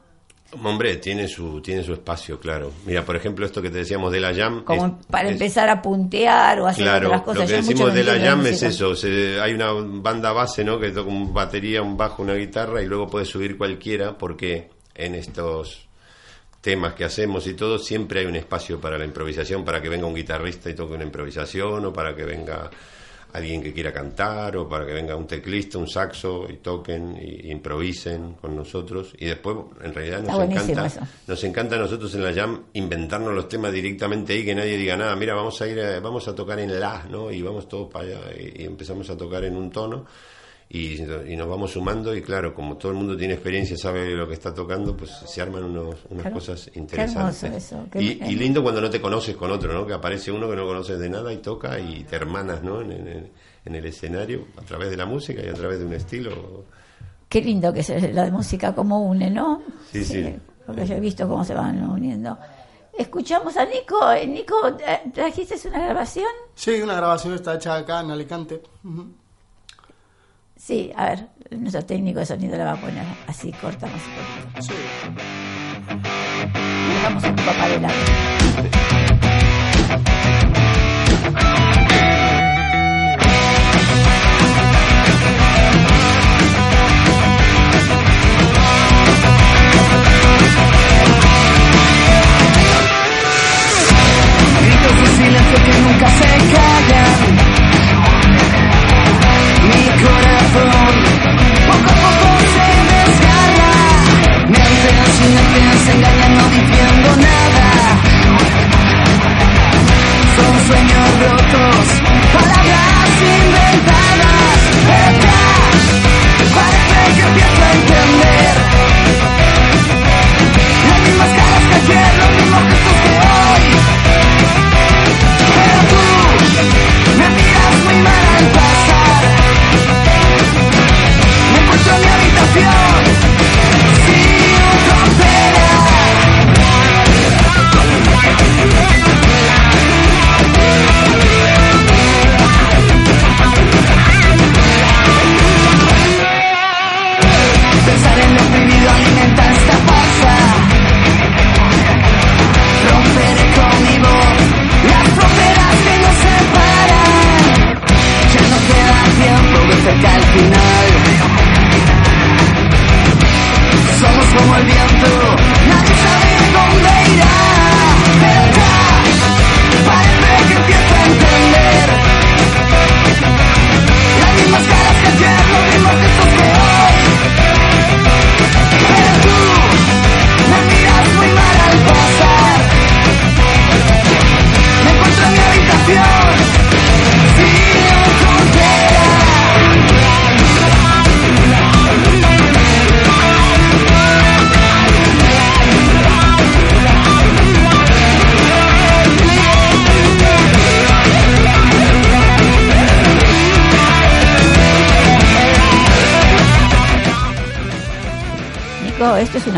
Hombre, tiene su, tiene su espacio, claro. Mira, por ejemplo, esto que te decíamos de la jam. Como es- para es- empezar a puntear o hacer Claro, otras cosas. lo que Yo decimos de la jam es eso. se- hay una banda base, ¿no? Que toca un batería, un bajo, una guitarra y luego puede subir cualquiera porque en estos temas que hacemos y todo siempre hay un espacio para la improvisación, para que venga un guitarrista y toque una improvisación o para que venga alguien que quiera cantar o para que venga un teclista, un saxo y toquen y, y improvisen con nosotros y después en realidad nos encanta eso. nos encanta a nosotros en la jam inventarnos los temas directamente ahí, que nadie diga nada. Mira, vamos a ir, a- vamos a tocar en la, ¿no? Y vamos todos para allá y, y empezamos a tocar en un tono y, y nos vamos sumando y claro, como todo el mundo tiene experiencia, sabe lo que está tocando, pues se arman unos, unas Claro. cosas interesantes. hermoso eso, qué y, lindo cuando no te conoces con otro, ¿no? Que aparece uno que no conoces de nada y toca y te hermanas, ¿no? En, en- en el escenario a través de la música y a través de un estilo. Qué lindo que es la de música como une, ¿no? Sí, sí. Porque yo he visto cómo se van uniendo. Escuchamos a Nico. Eh, Nico, eh, ¿trajiste una grabación? Sí, una grabación está hecha acá en Alicante. Sí, a ver, nuestro técnico de sonido la va a poner así, cortamos. cortamos. Sí. Vamos un poco para adelante. Gritos de silencio que nunca se callan. Corazón poco a poco se desgarra. Mientes y mentes engañan no diciendo nada. Son sueños rotos, palabras inventadas. Detrás, parece que empiezo mi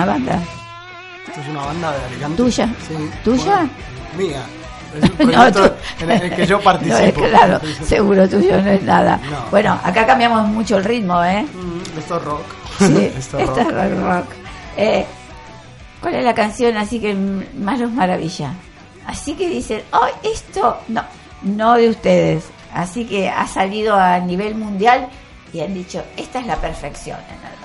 una banda. Esto es una banda de Alicante. ¿Tuya? Sí. ¿Tuya? Bueno, mía. Es un proyecto tú- en el que yo No, participo. es claro, seguro tuyo no es nada. No. Bueno, acá cambiamos mucho el ritmo, ¿eh? Mm, Esto es rock. Sí, Esto es rock. Eh, ¿Cuál es la canción así que más los maravilla? Así que dicen, oh, esto, no, no de ustedes. Así que ha salido a nivel mundial y han dicho, esta es la perfección en el rock.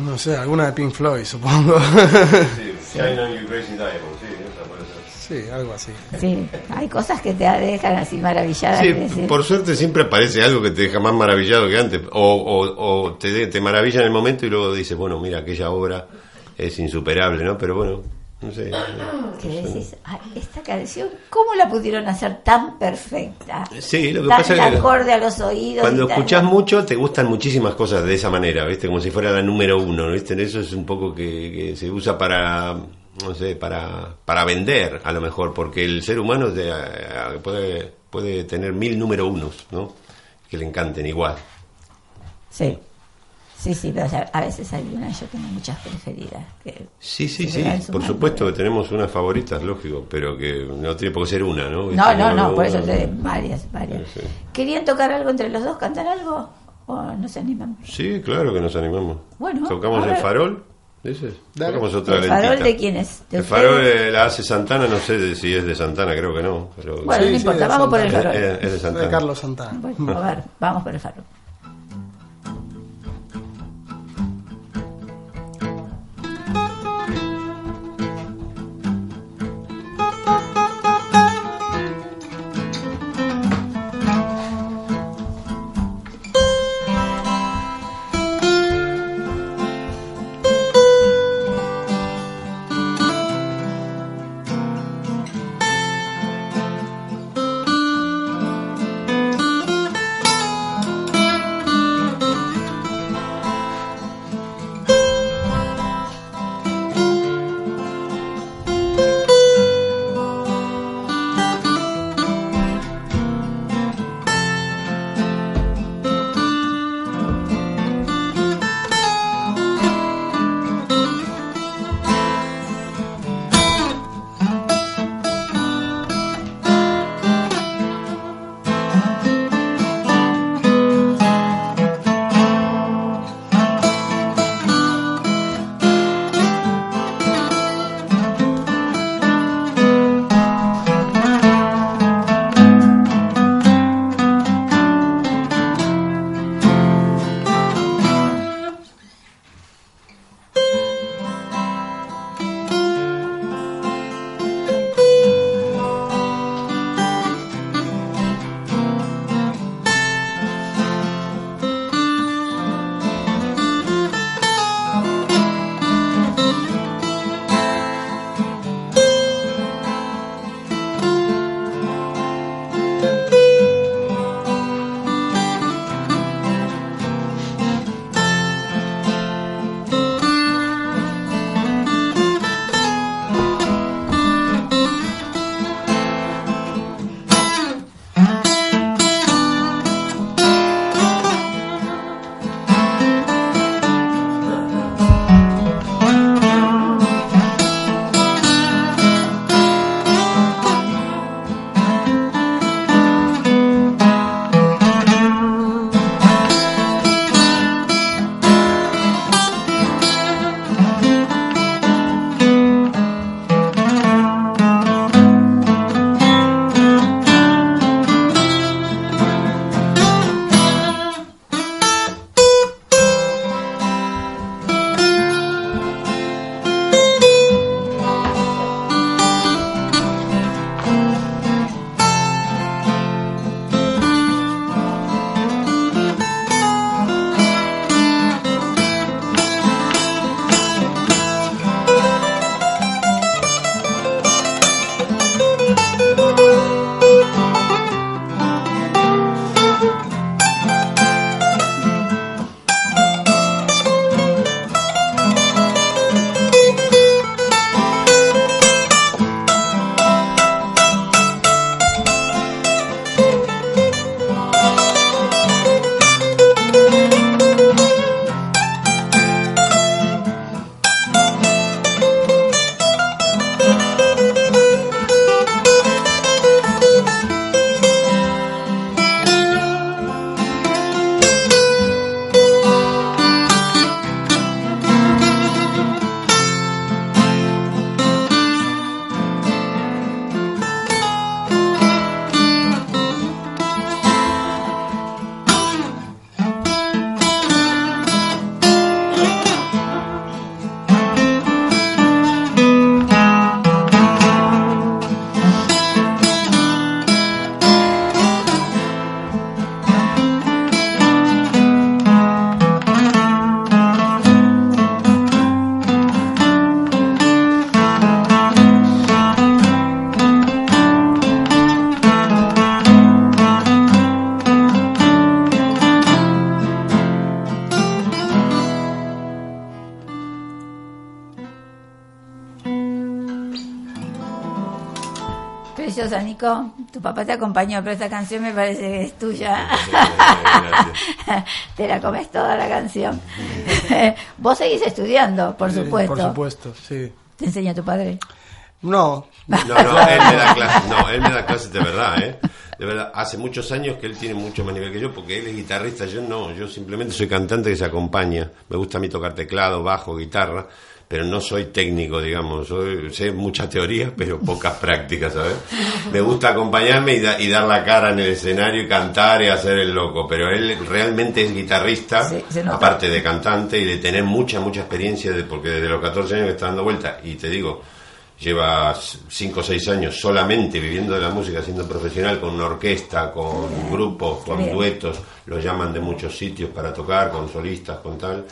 No sé, alguna de Pink Floyd, supongo. Sí, Shine on You Crazy Diamond, sí, esa puede ser. sí, algo así. Sí, hay cosas que te dejan así maravilladas. Sí, decir, por suerte siempre aparece algo que te deja más maravillado que antes. O, o, o te, de- te maravilla en el momento y luego dices, bueno, mira, aquella obra es insuperable, ¿no? Pero bueno, no sé. que decís, "Ay, esta canción, ¿cómo la pudieron hacer tan perfecta? Sí, lo que tan pasa es que acorde a los oídos. cuando escuchás mucho te gustan muchísimas cosas de esa manera, ¿viste? Como si fuera la número uno, ¿viste? Eso es un poco que, que se usa para, no sé, para, para vender a lo mejor, porque el ser humano puede, puede tener mil número unos, ¿no? Que le encanten igual. Sí, Sí, sí, pero a veces hay una, yo tengo muchas preferidas. Que Sí, sí, sí, por supuesto que tenemos unas favoritas, lógico, pero que no tiene por qué ser una, ¿no? No, Este, no, no, por eso te varias, varias. Sí. ¿Querían tocar algo entre los dos, cantar algo? ¿O no se animan? Sí, claro que nos animamos. Bueno, ¿Tocamos el farol? ¿Dices? Tocamos otra ¿El farol lentita. de quién es? ¿De El farol eh, la hace Santana, no sé de- si es de Santana, creo que no. Pero Bueno, Sí, no importa, vamos por el farol. es- es de De Santana. Carlos Santana. Bueno, a ver, vamos por el farol. Tu papá te acompañó, pero esta canción me parece que es tuya. Gracias. te la comes toda la canción. Vos seguís estudiando, por Sí, supuesto. Por supuesto, sí. ¿Te enseña tu padre? No, No, no, él me da clases, no, él me da clases de verdad, ¿eh? De verdad, hace muchos años que él tiene mucho más nivel que yo, porque él es guitarrista, yo no, yo simplemente soy cantante que se acompaña. Me gusta a mí tocar teclado, bajo, guitarra, pero no soy técnico, digamos, soy, sé mucha teoría, pero pocas prácticas, ¿sabes? Me gusta acompañarme y, da- y dar la cara en el escenario y cantar y hacer el loco, pero él realmente es guitarrista, Sí, aparte de cantante y de tener mucha, mucha experiencia, de, porque desde los 14 años que está dando vuelta, y te digo, lleva 5 o 6 años solamente viviendo de la música, siendo profesional con una orquesta, con grupos, con bien. duetos, lo llaman de muchos sitios para tocar, con solistas, con tal,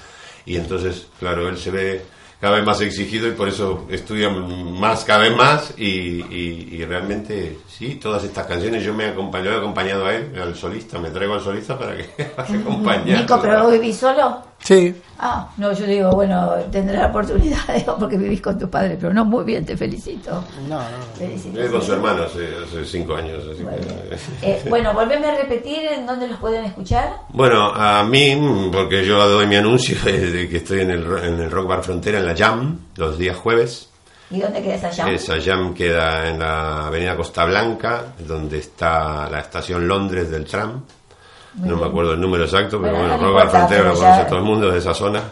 y entonces, claro, él se ve cada vez más exigido y por eso estudia más, cada vez más, y, y- y realmente, sí, todas estas canciones yo me he acompañado, he acompañado a él, al solista, me traigo al solista para que acompañando. Nico, ¿pero vos vivís solo? Sí, Ah, no, yo digo, bueno, tendré la oportunidad, digo, porque vivís con tu padre, pero no, muy bien, te felicito. no, no. Felicito. Vive con su hermano hace, hace cinco años, así que... Eh, bueno, volveme a repetir en dónde los pueden escuchar. Bueno, a mí, porque yo doy mi anuncio de, que estoy en el, en el Rock Bar Frontera, en la Jam, los días jueves. ¿Y dónde queda esa llama? Esa Jam queda en la avenida Costa Blanca, donde está la estación Londres del tram. No me acuerdo el número exacto, pero Bueno, bueno, Bar importa, Frontera lo conoce todo el mundo de esa zona.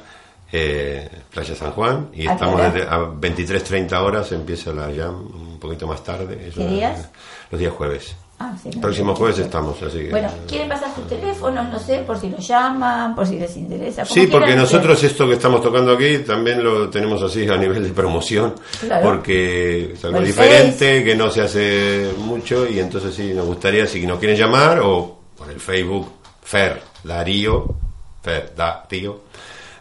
Eh, Playa San Juan. Y ¿A qué estamos desde a 23.30 horas, empieza la Jam, un poquito más tarde. Es ¿Qué días? Los días jueves. Ah, sí, no. Próximo jueves estamos, así que... Bueno, ¿quieren pasar sus teléfonos? No sé, por si los llaman, por si les interesa. Sí, porque nosotros esto que estamos tocando aquí también lo tenemos así a nivel de promoción, Claro. porque es algo diferente, que no se hace mucho y entonces sí, nos gustaría, si nos quieren llamar o por el Facebook, Fer Darío, Fer Darío,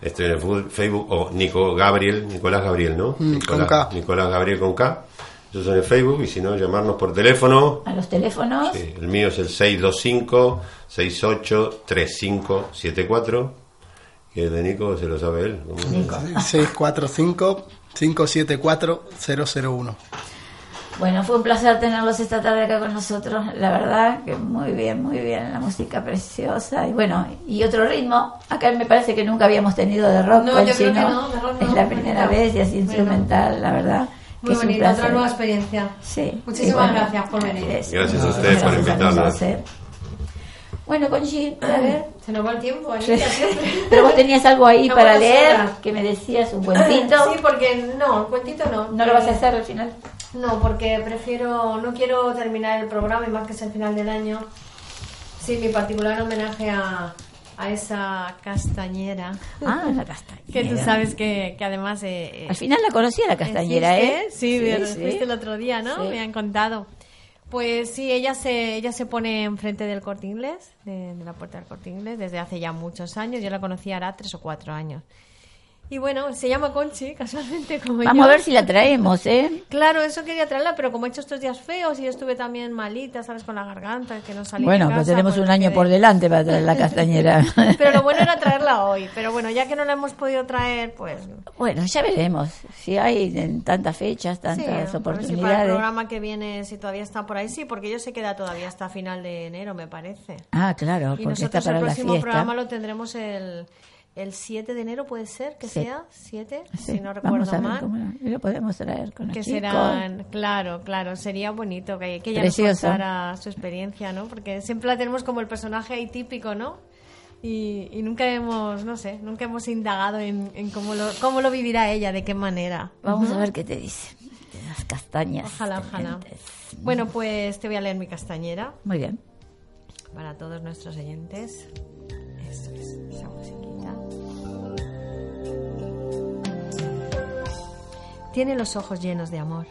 estoy en el Facebook, o Nico Gabriel, Nicolás Gabriel, ¿no? Mm, Nicolás, con K. Nicolás Gabriel con K. Entonces en el Facebook y si no, llamarnos por teléfono. A los teléfonos. Sí, el mío es el 625-683574. Y el de Nico se lo sabe él. ¿Cómo? Nico. 645-574-001. Bueno, fue un placer tenerlos esta tarde acá con nosotros. La verdad que muy bien, muy bien. La música preciosa. Y bueno, y otro ritmo. Acá me parece que nunca habíamos tenido de rock. No, con yo creo que no, de rock no. Es la primera No. vez y así Bueno. instrumental, la verdad. Muy es un bonita, otra nueva experiencia. Sí. Muchísimas bueno, gracias por venir. es- Gracias a ustedes por invitarnos. Bueno, Conchi, a ver. Se nos va el tiempo, Anita, siempre. Pero vos tenías algo ahí No para leer, que me decías un cuentito. Sí, porque no, el cuentito no. ¿No lo vas a hacer al final? No, porque prefiero, no quiero terminar el programa y más que es el final del año. Sí, mi particular homenaje a, a esa castañera. Ah, la castañera. Que tú sabes que, que además... eh, eh, Al final la conocí a la castañera, ¿eh? Sí, me- fuiste el otro día, ¿no? Sí. Me han contado. Pues sí, ella se, ella se pone enfrente del corte inglés, de, de la puerta del corte inglés, desde hace ya muchos años. Yo la conocí hará tres o cuatro años. Y bueno, se llama Conchi, casualmente como Vamos yo. a ver si la traemos, ¿eh? Claro, eso quería traerla, pero como he hecho estos días feos y yo estuve también malita, ¿sabes? Con la garganta, que no salí de Bueno, casa, pero tenemos pues un año por delante para traer la castañera. Pero lo bueno era traerla hoy. Pero bueno, ya que no la hemos podido traer, pues... Bueno, ya veremos. Si hay en tantas fechas, Sí, tantas a ver si para el oportunidades. programa que viene, si todavía está por ahí, sí, porque yo se queda todavía hasta final de enero, me parece. Ah, claro, y porque está nosotros para el la próximo fiesta. programa lo tendremos el, el 7 de enero, puede ser que Sí. sea, 7, Sí, si no vamos recuerdo a ver mal. cómo lo- lo podemos traer con los Que chicos. serán, claro, claro, sería bonito que, que ella Precioso. nos contara su experiencia, ¿no? Porque siempre la tenemos como el personaje ahí típico, ¿no? Y, y nunca hemos, no sé, nunca hemos indagado en, en cómo, lo, cómo lo vivirá ella, de qué manera. Vamos a ver qué te dice. De las castañas. Ojalá, ojalá. Bueno, pues te voy a leer mi castañera Muy bien. para todos nuestros oyentes. Eso es, esa musiquita. Tiene los ojos llenos de amor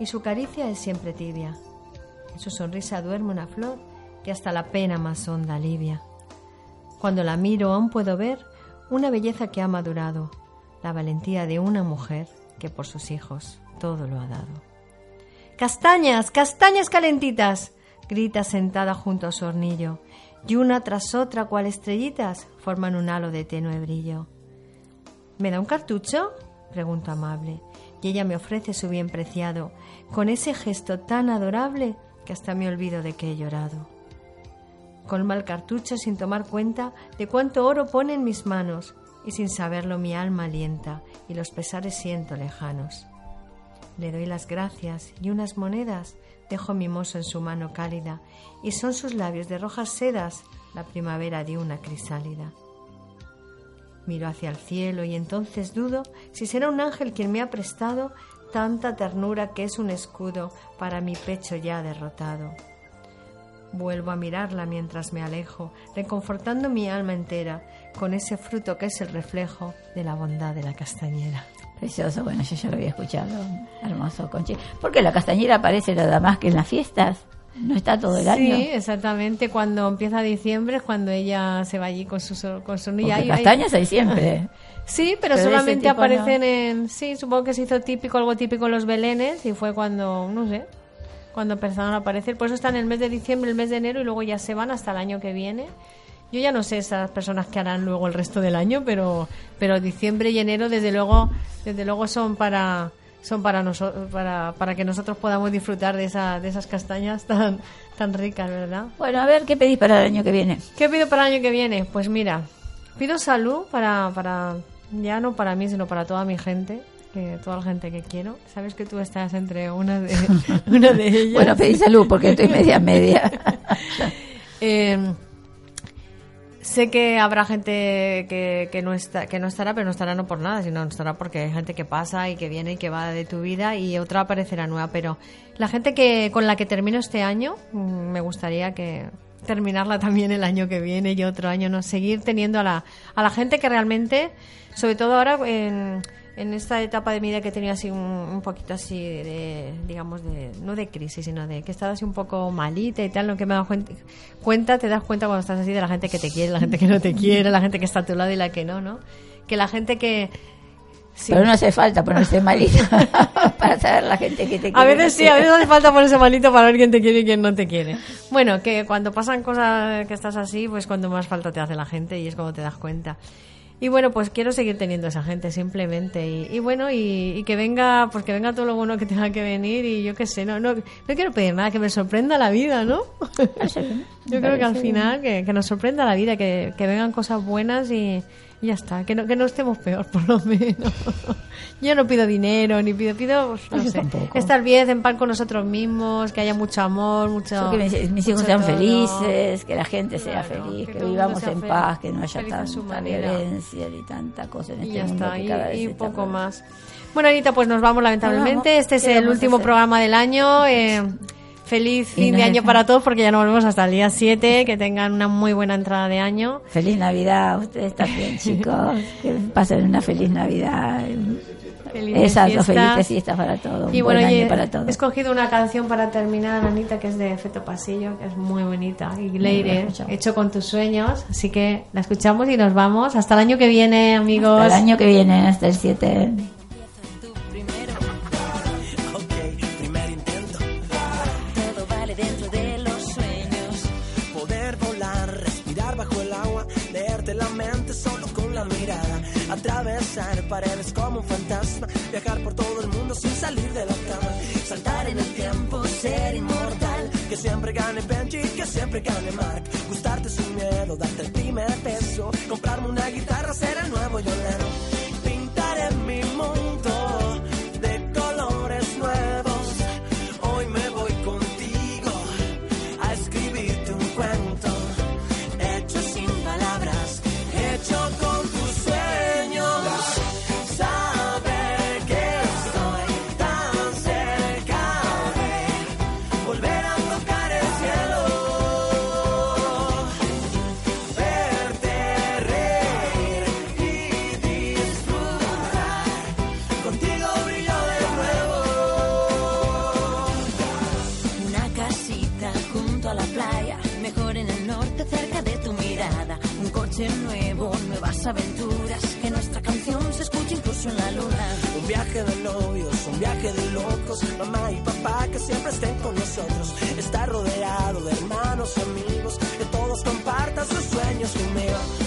y su caricia es siempre tibia. En su sonrisa duerme una flor que hasta la pena más honda alivia. Cuando la miro aún puedo ver una belleza que ha madurado, la valentía de una mujer que por sus hijos todo lo ha dado. Castañas, castañas calentitas, grita sentada junto a su hornillo, y una tras otra, cual estrellitas, forman un halo de tenue brillo. ¿Me da un cartucho? Pregunto amable. y ella me ofrece su bien preciado, con ese gesto tan adorable que hasta me olvido de que he llorado. Colma el cartucho sin tomar cuenta de cuánto oro pone en mis manos, y sin saberlo mi alma alienta y los pesares siento lejanos. Le doy las gracias y unas monedas dejo mimoso en su mano cálida, y son sus labios de rojas sedas la primavera de una crisálida. Miro hacia el cielo y entonces dudo si será un ángel quien me ha prestado tanta ternura que es un escudo para mi pecho ya derrotado. Vuelvo a mirarla mientras me alejo, reconfortando mi alma entera con ese fruto que es el reflejo de la bondad de la castañera. Precioso, bueno, yo ya lo había escuchado. Hermoso. Porque la castañera aparece nada más que en las fiestas. No está todo el año. Sí, exactamente. Cuando empieza diciembre es cuando ella se va allí con su, con su y hay- castañas hay siempre. Sí, pero, solamente aparecen en... Sí, supongo que se hizo típico, algo típico en los belenes y fue cuando, no sé, cuando empezaron a aparecer. Por eso están en el mes de diciembre, el mes de enero y luego ya se van hasta el año que viene. Yo ya no sé esas personas que harán luego el resto del año, pero, pero diciembre y enero desde luego, desde luego son para son para nosotros para, para que nosotros podamos disfrutar de esa, de esas castañas tan tan ricas, ¿verdad? Bueno, a ver, ¿qué pedís para el año que viene? ¿Qué pido para el año que viene? Pues mira, pido salud para, para ya no para mí, sino para toda mi gente, que toda la gente que quiero. Sabes que tú estás entre una de, una de ellas. Bueno, pedí salud porque estoy media media. Eh, sé que habrá gente que, que, no está, que no estará, pero no estará no por nada, sino no estará porque hay gente que pasa y que viene y que va de tu vida y otra aparecerá nueva. Pero la gente que con la que termino este año, mm, me gustaría que terminarla también el año que viene y otro año, no seguir teniendo a la, a la gente que realmente, sobre todo ahora en, en esta etapa de mi vida que he tenido así un, un poquito así de, digamos, de, no de crisis, sino de que he estado así un poco malita y tal, lo que me he dado cuenta, cuenta, te das cuenta cuando estás así de la gente que te quiere, la gente que no te quiere, la gente que está a tu lado y la que no, ¿no? Que la gente que... sí. Pero no hace falta ponerse malita para saber la gente que te quiere. A veces sí, a veces hace falta ponerse malito para ver quién te quiere y quién no te quiere. Bueno, que cuando pasan cosas que estás así, pues cuando más falta te hace la gente y es cuando te das cuenta. Y bueno, pues quiero seguir teniendo esa gente simplemente. Y, y bueno, y, y que venga, pues que venga todo lo bueno que tenga que venir y yo qué sé, no, no, no quiero pedir nada, que me sorprenda la vida, ¿no? Yo creo que al final que, que nos sorprenda la vida, que, que vengan cosas buenas y, y ya está, que no, que no estemos peor por lo menos. Yo no pido dinero, ni pido, pido, pues, no Yo sé, tampoco. estar bien, en paz con nosotros mismos, que haya mucho amor, mucho... Que mis, mis hijos mucho sean todo. felices, que la gente sea Claro, feliz, que que, vivamos en paz, que no haya tanta violencia ni tanta cosa en Y este ya mundo está, que y, cada vez y está poco peor. más. Bueno, Anita, pues nos vamos lamentablemente. Nos vamos. Este es ¿Qué el último programa del año. eh, feliz fin de año para todos porque ya nos volvemos hasta el día 7. Que tengan una muy buena entrada de año. Feliz Navidad, ustedes también, chicos. Que pasen una feliz Navidad. Felices Exacto, fiestas. felices fiestas para todos. Y un bueno, buen año he, para he todos. escogido una canción para terminar, Anita, que es de Efecto Pasillo, que es muy bonita. Y Leire, hecho con tus sueños. Así que la escuchamos y nos vamos. Hasta el año que viene, amigos. Hasta el año que viene, hasta el 7. Atravesar paredes como un fantasma, viajar por todo el mundo sin salir de la cama. Saltar en el tiempo, ser inmortal. Que siempre gane Benji, que siempre gane Mark. Gustarte sin miedo, darte el primer beso. Comprarme una guitarra, ser el nuevo Yolero. Aventuras, que nuestra canción se escuche incluso en la luna. Un viaje de novios, un viaje de locos, mamá y papá que siempre estén con nosotros. Estar rodeado de hermanos, amigos, que todos compartan sus sueños conmigo.